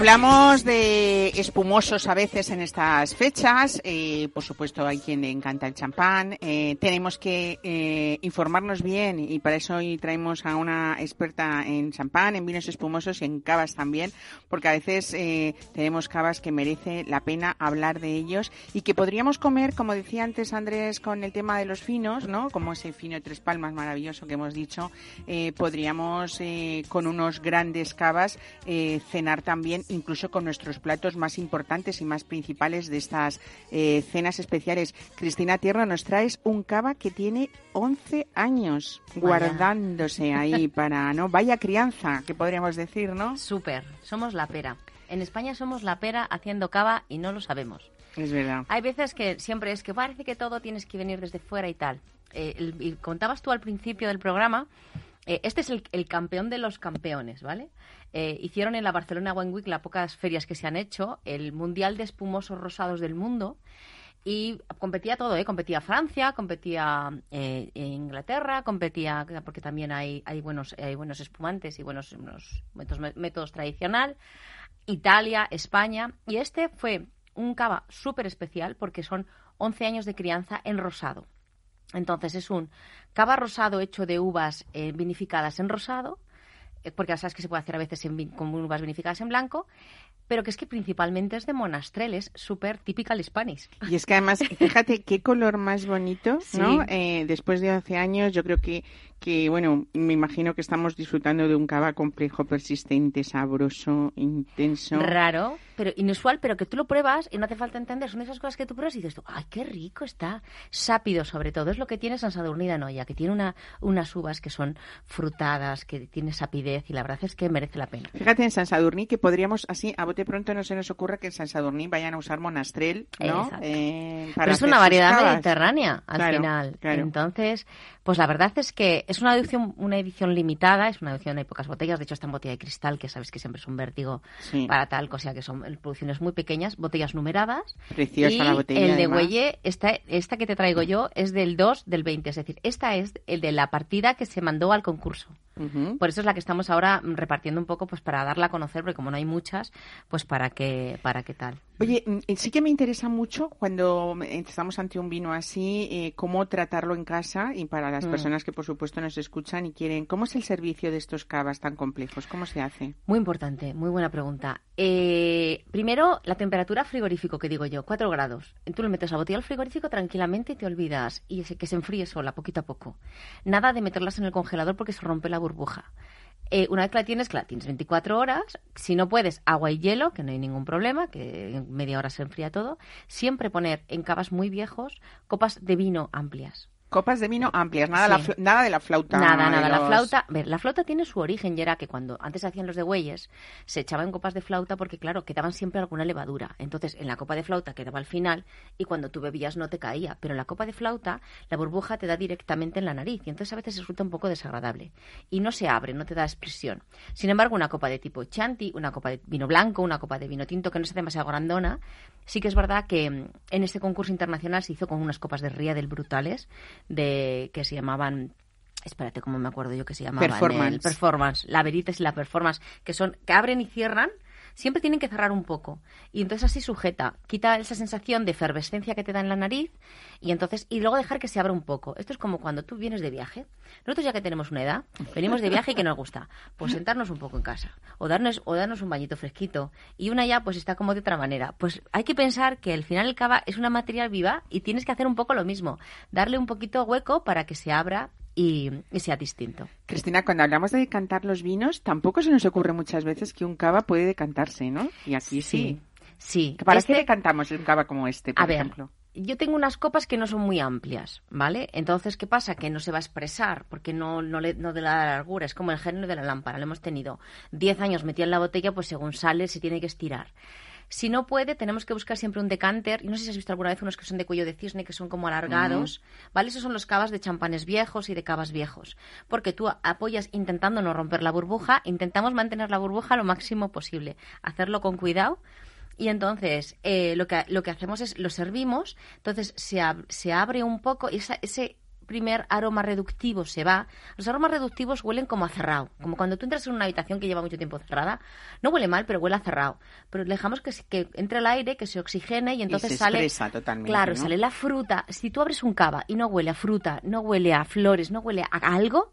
Hablamos de espumosos a veces en estas fechas. eh, por supuesto, hay quien le encanta el champán. eh, tenemos que eh, informarnos bien y para eso hoy traemos a una experta en champán, en vinos espumosos y en cavas también, porque a veces tenemos cavas que merece la pena hablar de ellos y que podríamos comer, como decía antes Andrés, con el tema de los finos, ¿no? Como ese fino de tres palmas maravilloso que hemos dicho, podríamos con unos grandes cavas cenar también, incluso con nuestros platos más importantes y más principales de estas eh, cenas especiales. Cristina Tierra, nos traes un cava que tiene 11 años Vaya. guardándose ahí para, ¿no? Vaya crianza, que podríamos decir, ¿no? Súper, somos la pera. En España somos la pera haciendo cava y no lo sabemos. Es verdad. Hay veces que siempre es que parece que todo tienes que venir desde fuera y tal. Eh, el- y contabas tú al principio del programa, eh, este es el, el campeón de los campeones, ¿vale? Eh, hicieron en la Barcelona Wine Week, las pocas ferias que se han hecho, el Mundial de Espumosos Rosados del Mundo. Y competía todo, ¿eh? Competía Francia, competía eh, Inglaterra, competía, porque también hay, buenos, hay buenos espumantes y buenos métodos, tradicional. Italia, España. Y este fue un cava súper especial porque son 11 años de crianza en rosado. Entonces es un cava rosado hecho de uvas eh, vinificadas en rosado, porque ya sabes que se puede hacer a veces en con uvas vinificadas en blanco, pero que es que principalmente es de monastrell, es súper typical Spanish. Y es que además, fíjate qué color más bonito, ¿no? Sí. Eh, después de 11 años, yo creo que, que, bueno, me imagino que estamos disfrutando de un cava complejo, persistente, sabroso, intenso. Raro, pero inusual, pero que tú lo pruebas y no hace falta entender. Son esas cosas que tú pruebas y dices tú, ¡ay, qué rico está! Sápido, sobre todo. Es lo que tiene San Sadurní de Anoia, que tiene una, unas uvas que son frutadas, que tiene sapidez y la verdad es que merece la pena. Fíjate en San Sadurní que podríamos, así, a bote pronto no se nos ocurra que en San Sadurní vayan a usar monastrell, ¿no? Eh, para Pero es una variedad mediterránea al Claro, final. claro. Entonces, pues la verdad es que es una edición, una edición limitada, es una edición de pocas botellas. De hecho, está en botella de cristal, que sabes que siempre es un vértigo Sí. para tal cosa, que son producciones muy pequeñas, botellas numeradas. Preciosa y la botella, El de además. Güelle, esta, esta que te traigo yo, es del 2 del 20. Es decir, esta es el de la partida que se mandó al concurso. Por eso es la que estamos ahora repartiendo un poco, pues para darla a conocer, porque como no hay muchas, pues para que, para qué tal. Oye, mm, sí que me interesa mucho cuando estamos ante un vino así, eh, cómo tratarlo en casa y para las Mm. personas que por supuesto nos escuchan y quieren, ¿cómo es el servicio de estos cavas tan complejos? ¿Cómo se hace? Muy importante, muy buena pregunta. Eh, primero, la temperatura frigorífico, que digo yo, 4 grados. Tú lo metes la botella al frigorífico tranquilamente y te olvidas. Y que se enfríe sola, poquito a poco. Nada de meterlas en el congelador porque se rompe la burbuja. Eh, una vez que la tienes, que la tienes 24 horas, si no puedes, agua y hielo, que no hay ningún problema, que en media hora se enfría todo. Siempre poner en cavas muy viejos copas de vino amplias. Copas de vino amplias, nada, la, Sí. nada de la flauta. Nada, de nada. La flauta, a ver, la flauta tiene su origen y era que cuando antes hacían los de bueyes, se echaban copas de flauta porque, claro, quedaban siempre alguna levadura. Entonces, en la copa de flauta quedaba al final y cuando tú bebías no te caía. Pero en la copa de flauta, la burbuja te da directamente en la nariz y entonces a veces resulta un poco desagradable. Y no se abre, no te da expresión. Sin embargo, una copa de tipo Chianti, una copa de vino blanco, una copa de vino tinto que no es demasiado grandona, sí que es verdad que mm, en este concurso internacional se hizo con unas copas de Riedel brutales de que se llamaban espérate cómo me acuerdo yo que se llamaban Performance. el performance la veritas y la performance que son que abren y cierran siempre tienen que cerrar un poco. Y entonces así sujeta quita esa sensación de efervescencia que te da en la nariz y entonces y luego dejar que se abra un poco. Esto es como cuando tú vienes de viaje. Nosotros ya que tenemos una edad venimos de viaje y que nos gusta pues sentarnos un poco en casa o darnos o darnos un bañito fresquito y una ya pues está como de otra manera. Pues hay que pensar que al final el cava es una material viva y tienes que hacer un poco lo mismo darle un poquito hueco para que se abra y, y sea distinto. Cristina, cuando hablamos de decantar los vinos, tampoco se nos ocurre muchas veces que un cava puede decantarse, ¿no? Y aquí sí. Sí. ¿Para Este- qué decantamos un cava como este, por a ver, ejemplo? yo tengo unas copas que no son muy amplias, ¿vale? Entonces, ¿qué pasa? Que no se va a expresar porque no, no, le, no de la largura. Es como el género de la lámpara. Lo hemos tenido 10 años metida en la botella, pues según sale se tiene que estirar. Si no puede, tenemos que buscar siempre un decanter. Y no sé si has visto alguna vez unos que son de cuello de cisne, que son como alargados. ¿Vale? Esos son los cavas de champanes viejos y de cavas viejos. Porque tú apoyas intentando no romper la burbuja. Intentamos mantener la burbuja lo máximo posible. Hacerlo con cuidado. Y entonces eh, lo, que, lo que hacemos es lo servimos, entonces se, ab- se abre un poco y esa- ese primer aroma reductivo se va. Los aromas reductivos huelen como a cerrado, como cuando tú entras en una habitación que lleva mucho tiempo cerrada. No huele mal, pero huele a cerrado. Pero dejamos que, se- que entre el aire, que se oxigene y entonces se sale... totalmente, Claro, ¿no? sale la fruta. Si tú abres un cava y no huele a fruta, no huele a flores, no huele a algo,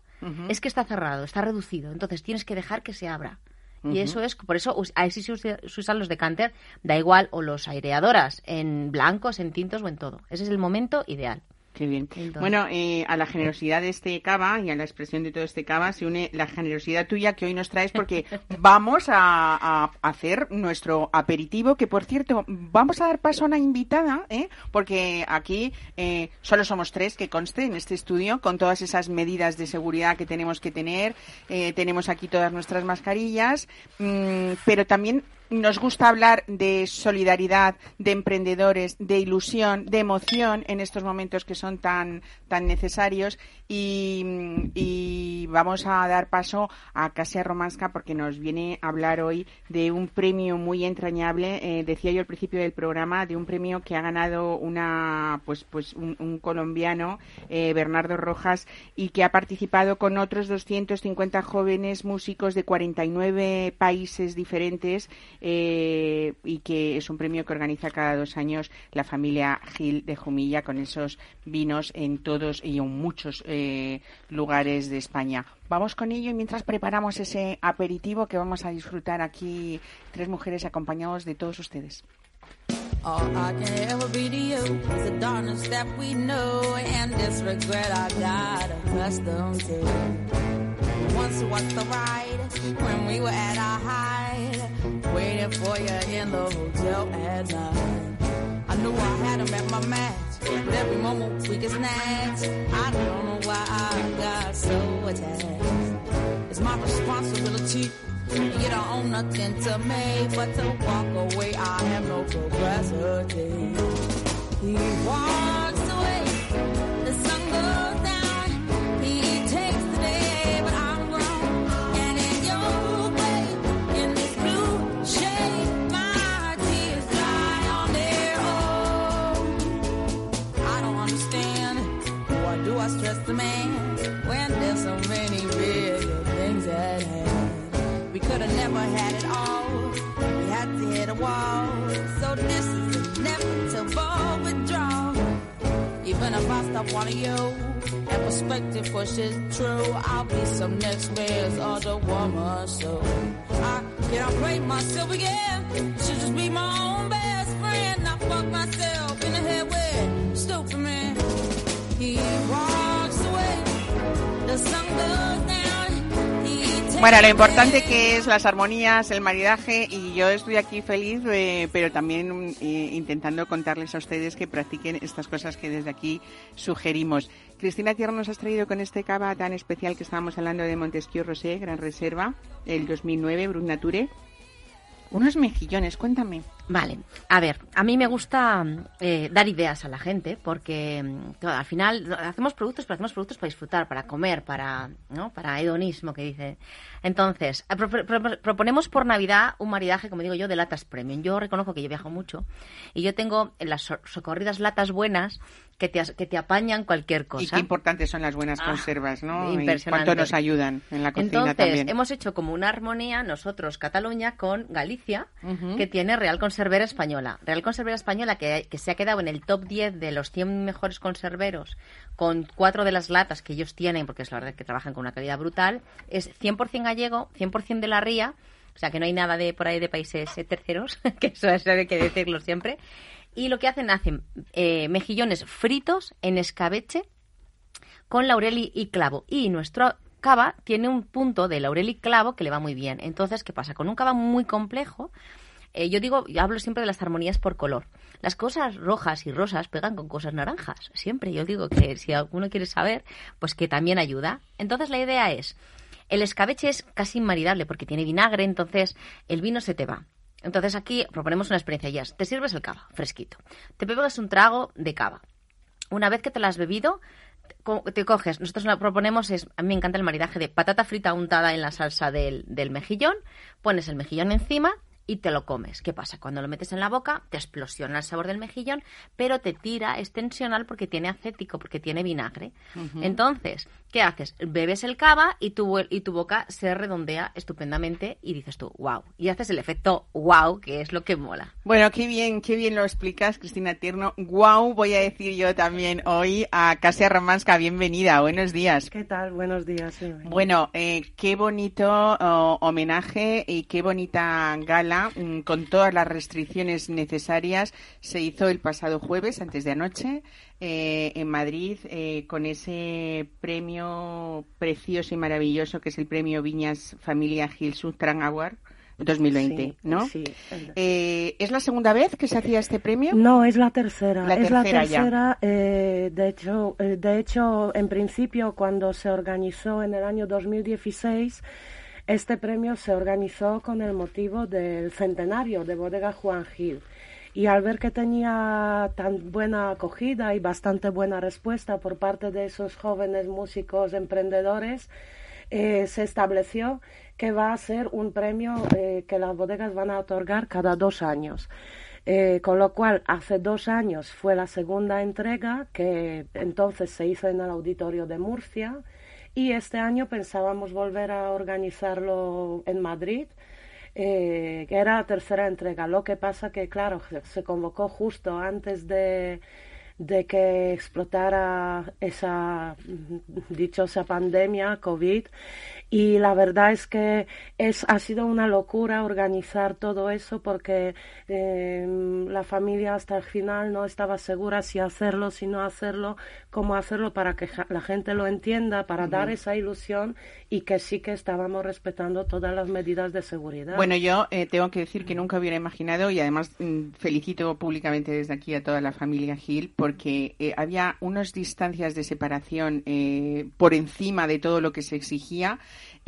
es que está cerrado, está reducido. Entonces tienes que dejar que se abra. Y eso es, por eso us- ahí sí se usa- se usan los decanter, da igual, o los aireadoras, en blancos, en tintos o en todo. Ese es el momento ideal. Qué bien. Entonces- Bueno, eh, a la generosidad de este cava y a la expresión de todo este cava se une la generosidad tuya que hoy nos traes porque vamos a, a hacer nuestro aperitivo, que por cierto, vamos a dar paso a una invitada, ¿eh? porque aquí eh, solo somos tres que conste en este estudio con todas esas medidas de seguridad que tenemos que tener. Eh, tenemos aquí todas nuestras mascarillas, mm, pero también nos gusta hablar de solidaridad, de emprendedores, de ilusión, de emoción en estos momentos que son tan, tan necesarios. Y, vamos a dar paso a Casia Romanska porque nos viene a hablar hoy de un premio muy entrañable. eh, decía yo al principio del programa, de un premio que ha ganado una, pues, pues un, un colombiano, eh, Bernardo Rojas, y que ha participado con otros 250 jóvenes músicos de 49 países diferentes eh, y que es un premio que organiza cada dos años la familia Gil de Jumilla con esos vinos en todos y en muchos eh, lugares de España. Vamos con ello y mientras preparamos ese aperitivo que vamos a disfrutar aquí tres mujeres acompañados de todos ustedes. Waiting for you in the hotel at night. I knew I had him at my match, but every moment we get snatched. I don't know why I got so attached. It's my responsibility. You don't own nothing to me but to walk away. I have no capacity. He walks Even if I stop wanting you and perspective pushes true, I'll be some next man's other woman. So I cannot break myself again. Should just be my own best Bueno, lo importante que es las armonías, el maridaje y yo estoy aquí feliz, eh, pero también eh, intentando contarles a ustedes que practiquen estas cosas que desde aquí sugerimos. Cristina Tierra nos has traído con este cava tan especial que estábamos hablando de Montesquieu Rosé, Gran Reserva, el 2009, Brut Nature. Unos mejillones, cuéntame. Vale, a ver, a mí me gusta eh, dar ideas a la gente porque al final hacemos productos, pero hacemos productos para disfrutar, para comer, para, ¿no? para hedonismo que dice. Entonces, eh, pro- pro- proponemos por Navidad un maridaje, como digo yo, de latas premium. Yo reconozco que yo viajo mucho y yo tengo las so- socorridas latas buenas que te, que te apañan cualquier cosa. Y qué importantes son las buenas Ah, conservas, ¿no? Y cuánto nos ayudan en la cocina Entonces, también. hemos hecho como una armonía nosotros, Cataluña, con Galicia, que tiene Real Conservera Española. Real Conservera Española, que, que se ha quedado en el top 10 de los 100 mejores conserveros, con cuatro de las latas que ellos tienen, porque es la verdad que trabajan con una calidad brutal, es 100% gallego, 100% de la ría, o sea que no hay nada de por ahí de países eh, terceros, que eso, eso hay que decirlo siempre. Y lo que hacen, hacen eh, mejillones fritos en escabeche con laurel y, clavo. Y nuestro cava tiene un punto de laurel y clavo que le va muy bien. Entonces, ¿qué pasa? Con un cava muy complejo, eh, yo digo, yo hablo siempre de las armonías por color. Las cosas rojas y rosas pegan con cosas naranjas. Siempre yo digo que si alguno quiere saber, pues que también ayuda. Entonces la idea es, el escabeche es casi inmaridable porque tiene vinagre, entonces el vino se te va. Entonces aquí proponemos una experiencia ya. Te sirves el cava, fresquito. Te bebes un trago de cava. Una vez que te la has bebido, te coges, nosotros lo que proponemos es, a mí me encanta el maridaje de patata frita untada en la salsa del, del mejillón, pones el mejillón encima y te lo comes. ¿Qué pasa? Cuando lo metes en la boca, te explosiona el sabor del mejillón, pero te tira, es tensional porque tiene acético, porque tiene vinagre. Entonces, ¿qué haces? Bebes el cava y tu, y tu boca se redondea estupendamente y dices tú, wow. Y haces el efecto wow, que es lo que mola. Bueno, qué bien, qué bien lo explicas, Cristina Tierno. Guau, voy a decir yo también hoy a Casia Romanska, bienvenida, buenos días. ¿Qué tal? Buenos días. Bueno, eh, qué bonito oh, homenaje y qué bonita gala mm, con todas las restricciones necesarias se hizo el pasado jueves, antes de anoche, eh, en Madrid, eh, con ese premio precioso y maravilloso que es el premio Viñas Familia Gil Sutran Award 2020, Sí, ¿no? sí. Eh, ¿Es la segunda vez que se hacía este premio? No, es la tercera. La es la tercera ya. tercera. eh, de, hecho, eh, de hecho, en principio, cuando se organizó en el año 2016, este premio se organizó con el motivo del centenario de Bodega Juan Gil. Y al ver que tenía tan buena acogida y bastante buena respuesta por parte de esos jóvenes músicos emprendedores, eh, se estableció que va a ser un premio eh, que las bodegas van a otorgar cada dos años. Eh, con lo cual, hace dos años fue la segunda entrega que entonces se hizo en el auditorio de Murcia y este año pensábamos volver a organizarlo en Madrid, eh, que era la tercera entrega. Lo que pasa que, claro, se- se convocó justo antes de, de que explotara esa mm, dichosa pandemia COVID. Y la verdad es que es ha sido una locura organizar todo eso porque eh, la familia hasta el final no estaba segura si hacerlo si no hacerlo cómo hacerlo para que la gente lo entienda para dar esa ilusión y que sí que estábamos respetando todas las medidas de seguridad. Bueno, yo eh, tengo que decir que nunca hubiera imaginado y además mm, felicito públicamente desde aquí a toda la familia Gil porque eh, había unas distancias de separación eh, por encima de todo lo que se exigía.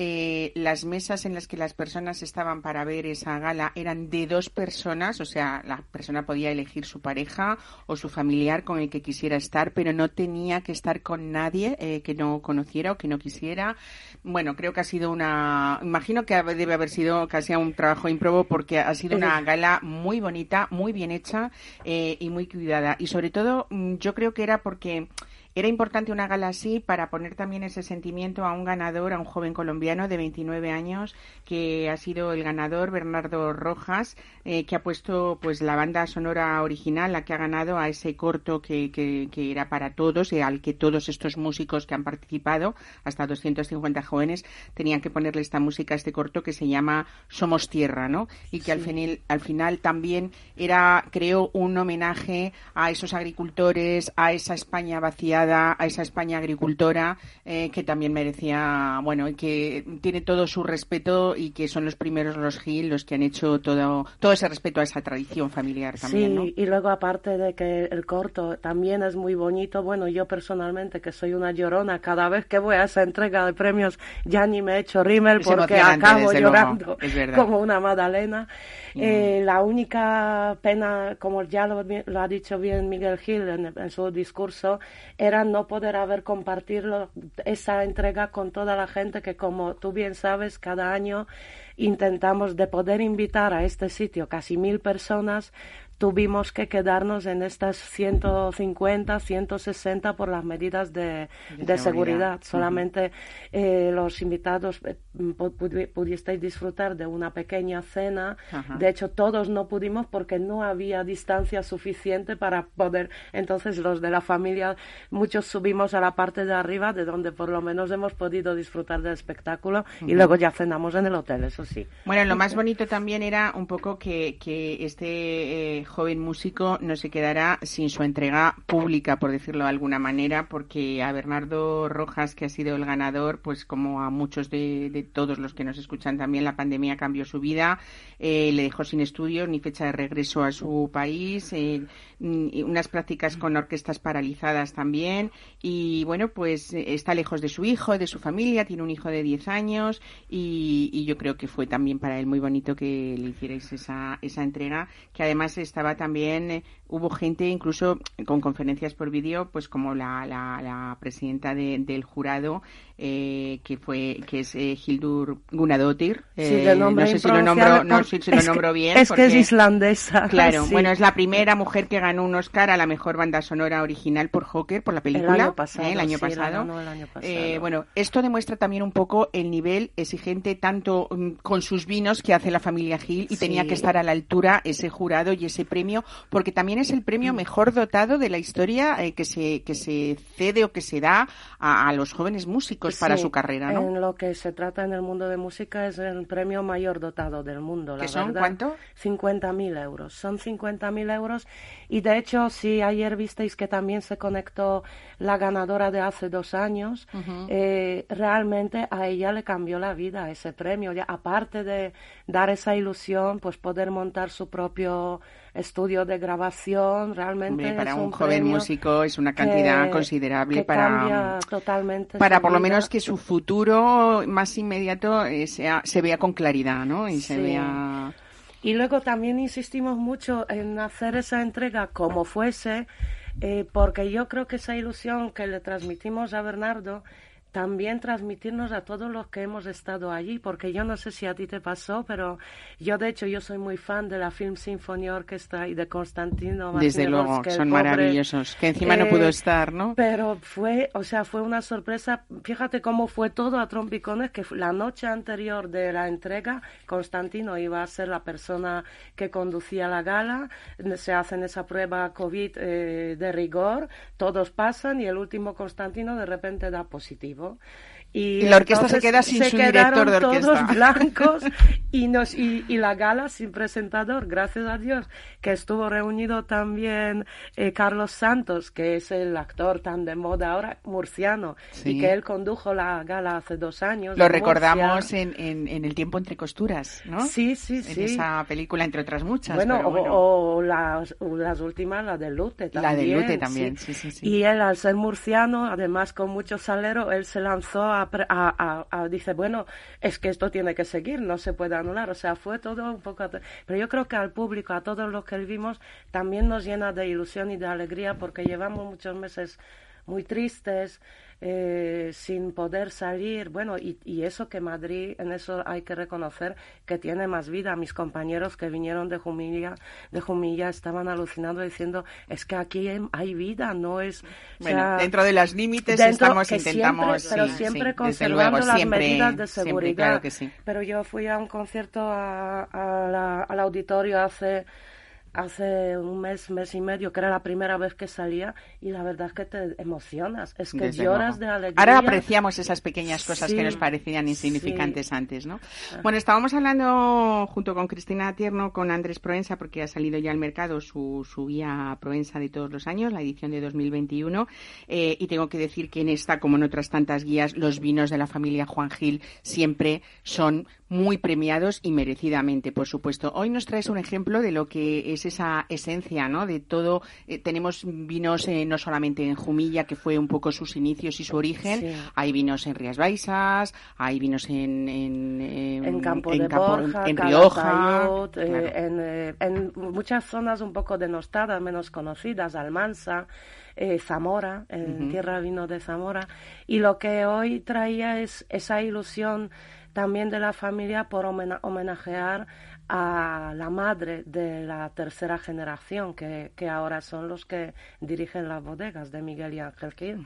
Eh, las mesas en las que las personas estaban para ver esa gala eran de dos personas, o sea, la persona podía elegir su pareja o su familiar con el que quisiera estar, pero no tenía que estar con nadie eh, que no conociera o que no quisiera. Bueno, creo que ha sido una. Imagino que debe haber sido casi un trabajo improbo porque ha sido una gala muy bonita, muy bien hecha eh, y muy cuidada. Y sobre todo, mm, yo creo que era porque. Era importante una gala así para poner también ese sentimiento a un ganador, a un joven colombiano de 29 años que ha sido el ganador, Bernardo Rojas, eh, que ha puesto pues la banda sonora original, la que ha ganado a ese corto que, que, que era para todos y al que todos estos músicos que han participado, hasta 250 jóvenes, tenían que ponerle esta música a este corto que se llama Somos Tierra, ¿no? Y que al, final, al final también era, creo, un homenaje a esos agricultores, a esa España vaciada a esa España agricultora eh, que también merecía, bueno, y que tiene todo su respeto y que son los primeros los Gil los que han hecho todo, todo ese respeto a esa tradición familiar también, sí, ¿no? y luego aparte de que el corto también es muy bonito, bueno, yo personalmente que soy una llorona, cada vez que voy a esa entrega de premios ya ni me echo rímel Es porque acabo luego, llorando es como una magdalena. Eh, la única pena, como ya lo, lo ha dicho bien Miguel Gil en, en su discurso, era no poder haber compartido esa entrega con toda la gente que, como tú bien sabes, cada año intentamos de poder invitar a este sitio casi mil personas tuvimos que quedarnos en estas 150, 160 por las medidas de, De de seguridad. seguridad. Solamente eh, los invitados eh, pu- pudi- pudisteis disfrutar de una pequeña cena. De hecho, todos no pudimos porque no había distancia suficiente para poder. Entonces, los de la familia, muchos subimos a la parte de arriba, de donde por lo menos hemos podido disfrutar del espectáculo, y luego ya cenamos en el hotel, eso sí. Bueno, lo más bonito también era un poco que, que este eh, joven músico no se quedara sin su entrega pública, por decirlo de alguna manera, porque a Bernardo Rojas, que ha sido el ganador, pues como a muchos de, todos los que nos escuchan también, la pandemia cambió su vida, eh, le dejó sin estudios ni fecha de regreso a su país, eh, unas prácticas con orquestas paralizadas también, y bueno, pues está lejos de su hijo, de su familia, tiene un hijo de 10 años, y, y yo creo que fue también para él muy bonito que le hicierais esa, esa entrega, que además estaba también, eh, hubo gente incluso con conferencias por vídeo, pues como la, la, la presidenta de- del jurado, eh, que fue, que es eh, Hildur Gunnadóttir, Sí, eh, nombre no sé si lo nombro, no sé si lo nombro bien. Es que es islandesa. Claro, sí. bueno, es la primera mujer que ganó un Oscar a la mejor banda sonora original por Joker, por la película. año pasado, ¿eh? el año sí, la pasado. ganó el año pasado. Eh, bueno, esto demuestra también un poco el nivel exigente tanto mm, con sus vinos que hace la familia Gil y Sí. tenía que estar a la altura ese jurado y ese premio, porque también es el Mm. premio mejor dotado de la historia eh, que se que se cede o que se da a, a los jóvenes músicos para Sí, su carrera, ¿no? En lo que se trata en el mundo de música es el premio mayor dotado del mundo. la ¿Que son verdad. cuánto? 50.000 euros. Son 50.000 euros. Y de hecho, si ayer visteis que también se conectó la ganadora de hace dos años, Ujú. eh, realmente a ella le cambió la vida ese premio. Ya, aparte de dar esa ilusión, pues poder montar su propio estudio de grabación, realmente Hombre, para es un, joven músico es una cantidad que- considerable que para totalmente para por lo menos que su futuro más inmediato eh, sea, se vea con claridad, ¿no? Y se Sí. vea Y luego también insistimos mucho en hacer esa entrega como fuese, eh, porque yo creo que esa ilusión que le transmitimos a Bernardo, también transmitirnos a todos los que hemos estado allí, porque yo no sé si a ti te pasó, pero yo de hecho yo soy muy fan de la Film Symphony Orchestra y de Constantino desde luego, que son pobre, maravillosos. Que encima no pudo eh, estar, ¿no? Pero fue, o sea, fue una sorpresa. Fíjate cómo fue todo a trompicones, que la noche anterior de la entrega, Constantino iba a ser la persona que conducía la gala. Se hacen esa prueba COVID eh, de rigor, todos pasan y el último Constantino de repente da positivo vivo y la orquesta se queda sin se su director de orquesta. todos blancos y, nos, y, y la gala sin presentador, gracias a Dios, que estuvo reunido también eh, Carlos Santos, que es el actor tan de moda ahora, murciano, Sí. y que él condujo la gala hace dos años. Lo recordamos en, en, en El tiempo entre costuras, ¿no? Sí, sí, En sí. esa película, entre otras muchas. Bueno, pero o- bueno. O, las, o las últimas, la de Lute La también. de Lute también, sí, sí, sí. Y él, al ser murciano, además con mucho salero, él se lanzó a, dice, bueno, es que esto tiene que seguir, no se puede anular. O sea, fue todo un poco... Pero yo creo que al público, a todos los que vimos, también nos llena de ilusión y de alegría porque llevamos muchos meses muy tristes, eh, sin poder salir. Bueno, y, y eso que Madrid, en eso hay que reconocer que tiene más vida. Mis compañeros que vinieron de Jumilla, de Jumilla estaban alucinando diciendo, es que aquí hay, hay vida, no es... o Bueno, sea, dentro de los límites estamos, que intentamos... siempre, pero sí, siempre sí, conservando luego, las siempre, medidas de siempre, seguridad. claro que sí. Pero yo fui a un concierto a- a la- al auditorio hace hace un mes, mes y medio, que era la primera vez que salía, y la verdad es que te emocionas, es que Desde lloras luego. de alegría. Ahora apreciamos esas pequeñas cosas Sí, que nos parecían insignificantes sí. antes, ¿no? Bueno, estábamos hablando junto con Cristina Tierno, con Andrés Proensa, porque ha salido ya al mercado su, su guía Proensa de todos los años, la edición de 2021, eh, y tengo que decir que en esta, como en otras tantas guías, los vinos de la familia Juan Gil siempre son muy premiados y merecidamente, por supuesto. Hoy nos traes un ejemplo de lo que es esa esencia, ¿no? De todo. eh, tenemos vinos eh, no solamente en Jumilla, que fue un poco sus inicios y su origen. Sí. Hay vinos en Rías Baixas, hay vinos en en, em, en Campo en de Campo- Borja, en Rioja, eh, claro. en, eh, en muchas zonas un poco denostadas, menos conocidas, Almansa, Zamora, en Ujú. Tierra Vino de Zamora. Y lo que hoy traía es esa ilusión también de la familia por homena- homenajear a la madre de la tercera generación, que, que ahora son los que dirigen las bodegas de Miguel y Ángel Gil,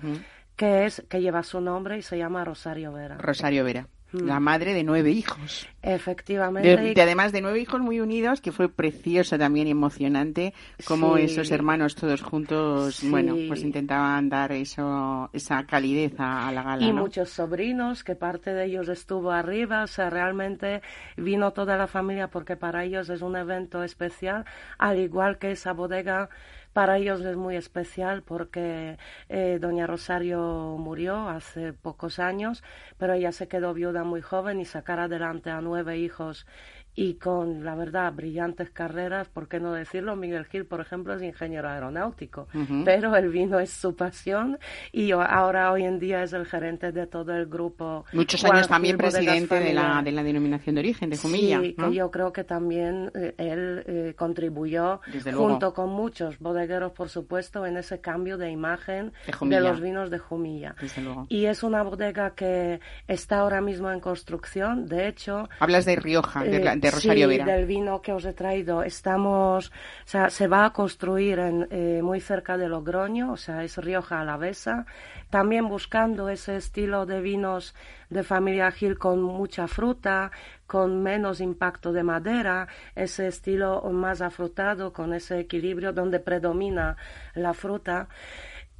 que es que lleva su nombre y se llama Rosario Vera. Rosario Vera. La madre de nueve hijos. Efectivamente. De, además de nueve hijos muy unidos, que fue precioso también y emocionante, como Sí. esos hermanos todos juntos, Sí. bueno, pues intentaban dar eso, esa calidez a, a la gala. y ¿no? muchos sobrinos, que parte de ellos estuvo arriba, o sea, realmente vino toda la familia porque para ellos es un evento especial, al igual que esa bodega para ellos es muy especial porque eh, doña Rosario murió hace pocos años, pero ella se quedó viuda muy joven y sacar adelante a nueve hijos y con, la verdad, brillantes carreras, ¿por qué no decirlo? Miguel Gil, por ejemplo, es ingeniero aeronáutico, Ujú. pero el vino es su pasión y ahora hoy en día es el gerente de todo el grupo. Muchos Juan años también Gil presidente de la, de la denominación de origen, de Jumilla. Sí, ¿no? que yo creo que también eh, él eh, contribuyó, junto con muchos bodegueros, por supuesto, en ese cambio de imagen De Jumilla. los vinos de Jumilla. Desde luego. Y es una bodega que está ahora mismo en construcción. De hecho, Hablas de Rioja, de, la- Rosario sí, Vera. del vino que os he traído. Estamos, o sea, se va a construir en, eh, muy cerca de Logroño, o sea, es Rioja Alavesa. También buscando ese estilo de vinos de familia Gil con mucha fruta, con menos impacto de madera, ese estilo más afrutado, con ese equilibrio donde predomina la fruta.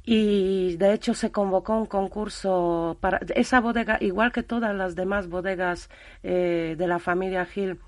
Y de hecho se convocó un concurso para esa bodega, igual que todas las demás bodegas eh, de la familia Gil,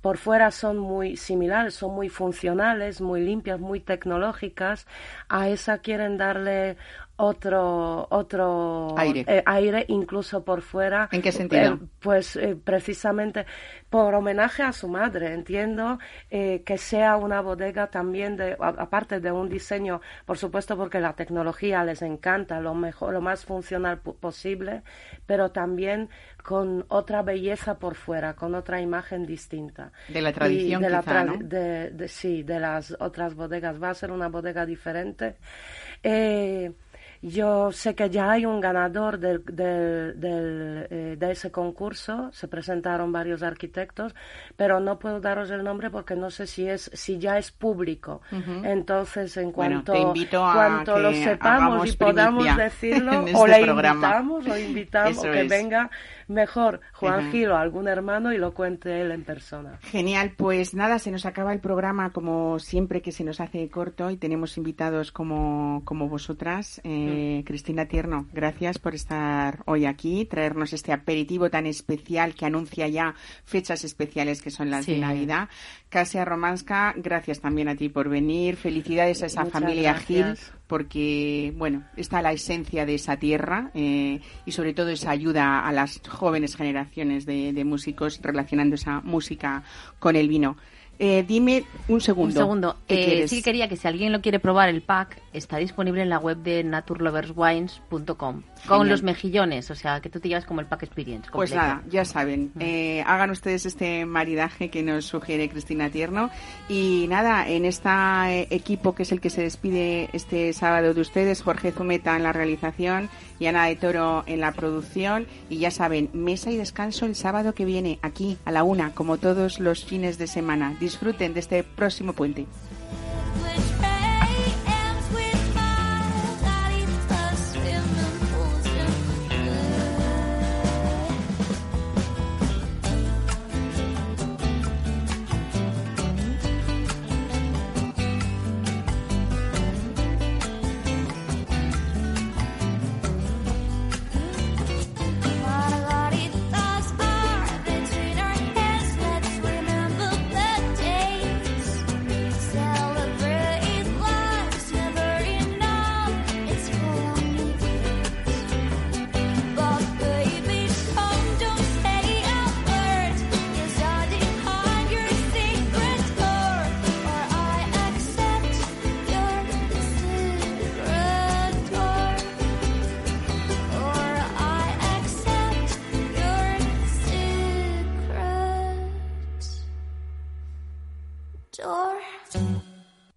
por fuera son muy similares, son muy funcionales, muy limpias, muy tecnológicas. A esa quieren darle otro otro Aire. eh, aire incluso por fuera. ¿En qué sentido? Eh, pues eh, precisamente por homenaje a su madre, entiendo que sea una bodega también de, a- aparte de un diseño, por supuesto porque la tecnología les encanta, lo mejor, lo más funcional posible, pero también con otra belleza por fuera, con otra imagen distinta. De la Y tradición, de la quizá, tra- ¿no? de, de- sí, de las otras bodegas. Va a ser una bodega diferente. Eh, yo sé que ya hay un ganador del, del- del, eh, de ese concurso, se presentaron varios arquitectos, pero no puedo daros el nombre porque no sé si es si ya es público. Entonces, en cuanto, cuanto lo sepamos y podamos decirlo, o este le programa. invitamos o invitamos Eso que es. venga mejor Juan. Gil o algún hermano y lo cuente él en persona. Genial, pues nada, se nos acaba el programa como siempre que se nos hace corto y tenemos invitados como, como vosotras. Eh, Cristina Tierno, gracias por estar hoy aquí, traernos este aperitivo tan especial que anuncia ya fechas especiales que son las de. Navidad. Casia Romanska, gracias también a ti por venir. Felicidades a esa Muchas familia Gil gracias. Porque, bueno, está la esencia de esa tierra eh, y sobre todo esa ayuda a las jóvenes generaciones de, de músicos relacionando esa música con el vino. Eh, dime un segundo. Un segundo. ¿Qué Eh, sí que quería que si alguien lo quiere probar, el pack está disponible en la web de naturloverswines.com con los mejillones, o sea, que tú te llevas como el pack experience. Pues nada, ya saben, eh, hagan ustedes este maridaje que nos sugiere Cristina Tierno y nada, en este equipo que es el que se despide este sábado de ustedes, Jorge Zumeta en la realización y Ana de Toro en la producción y ya saben, mesa y descanso el sábado que viene aquí a la una, como todos los fines de semana. Disfruten de este próximo puente.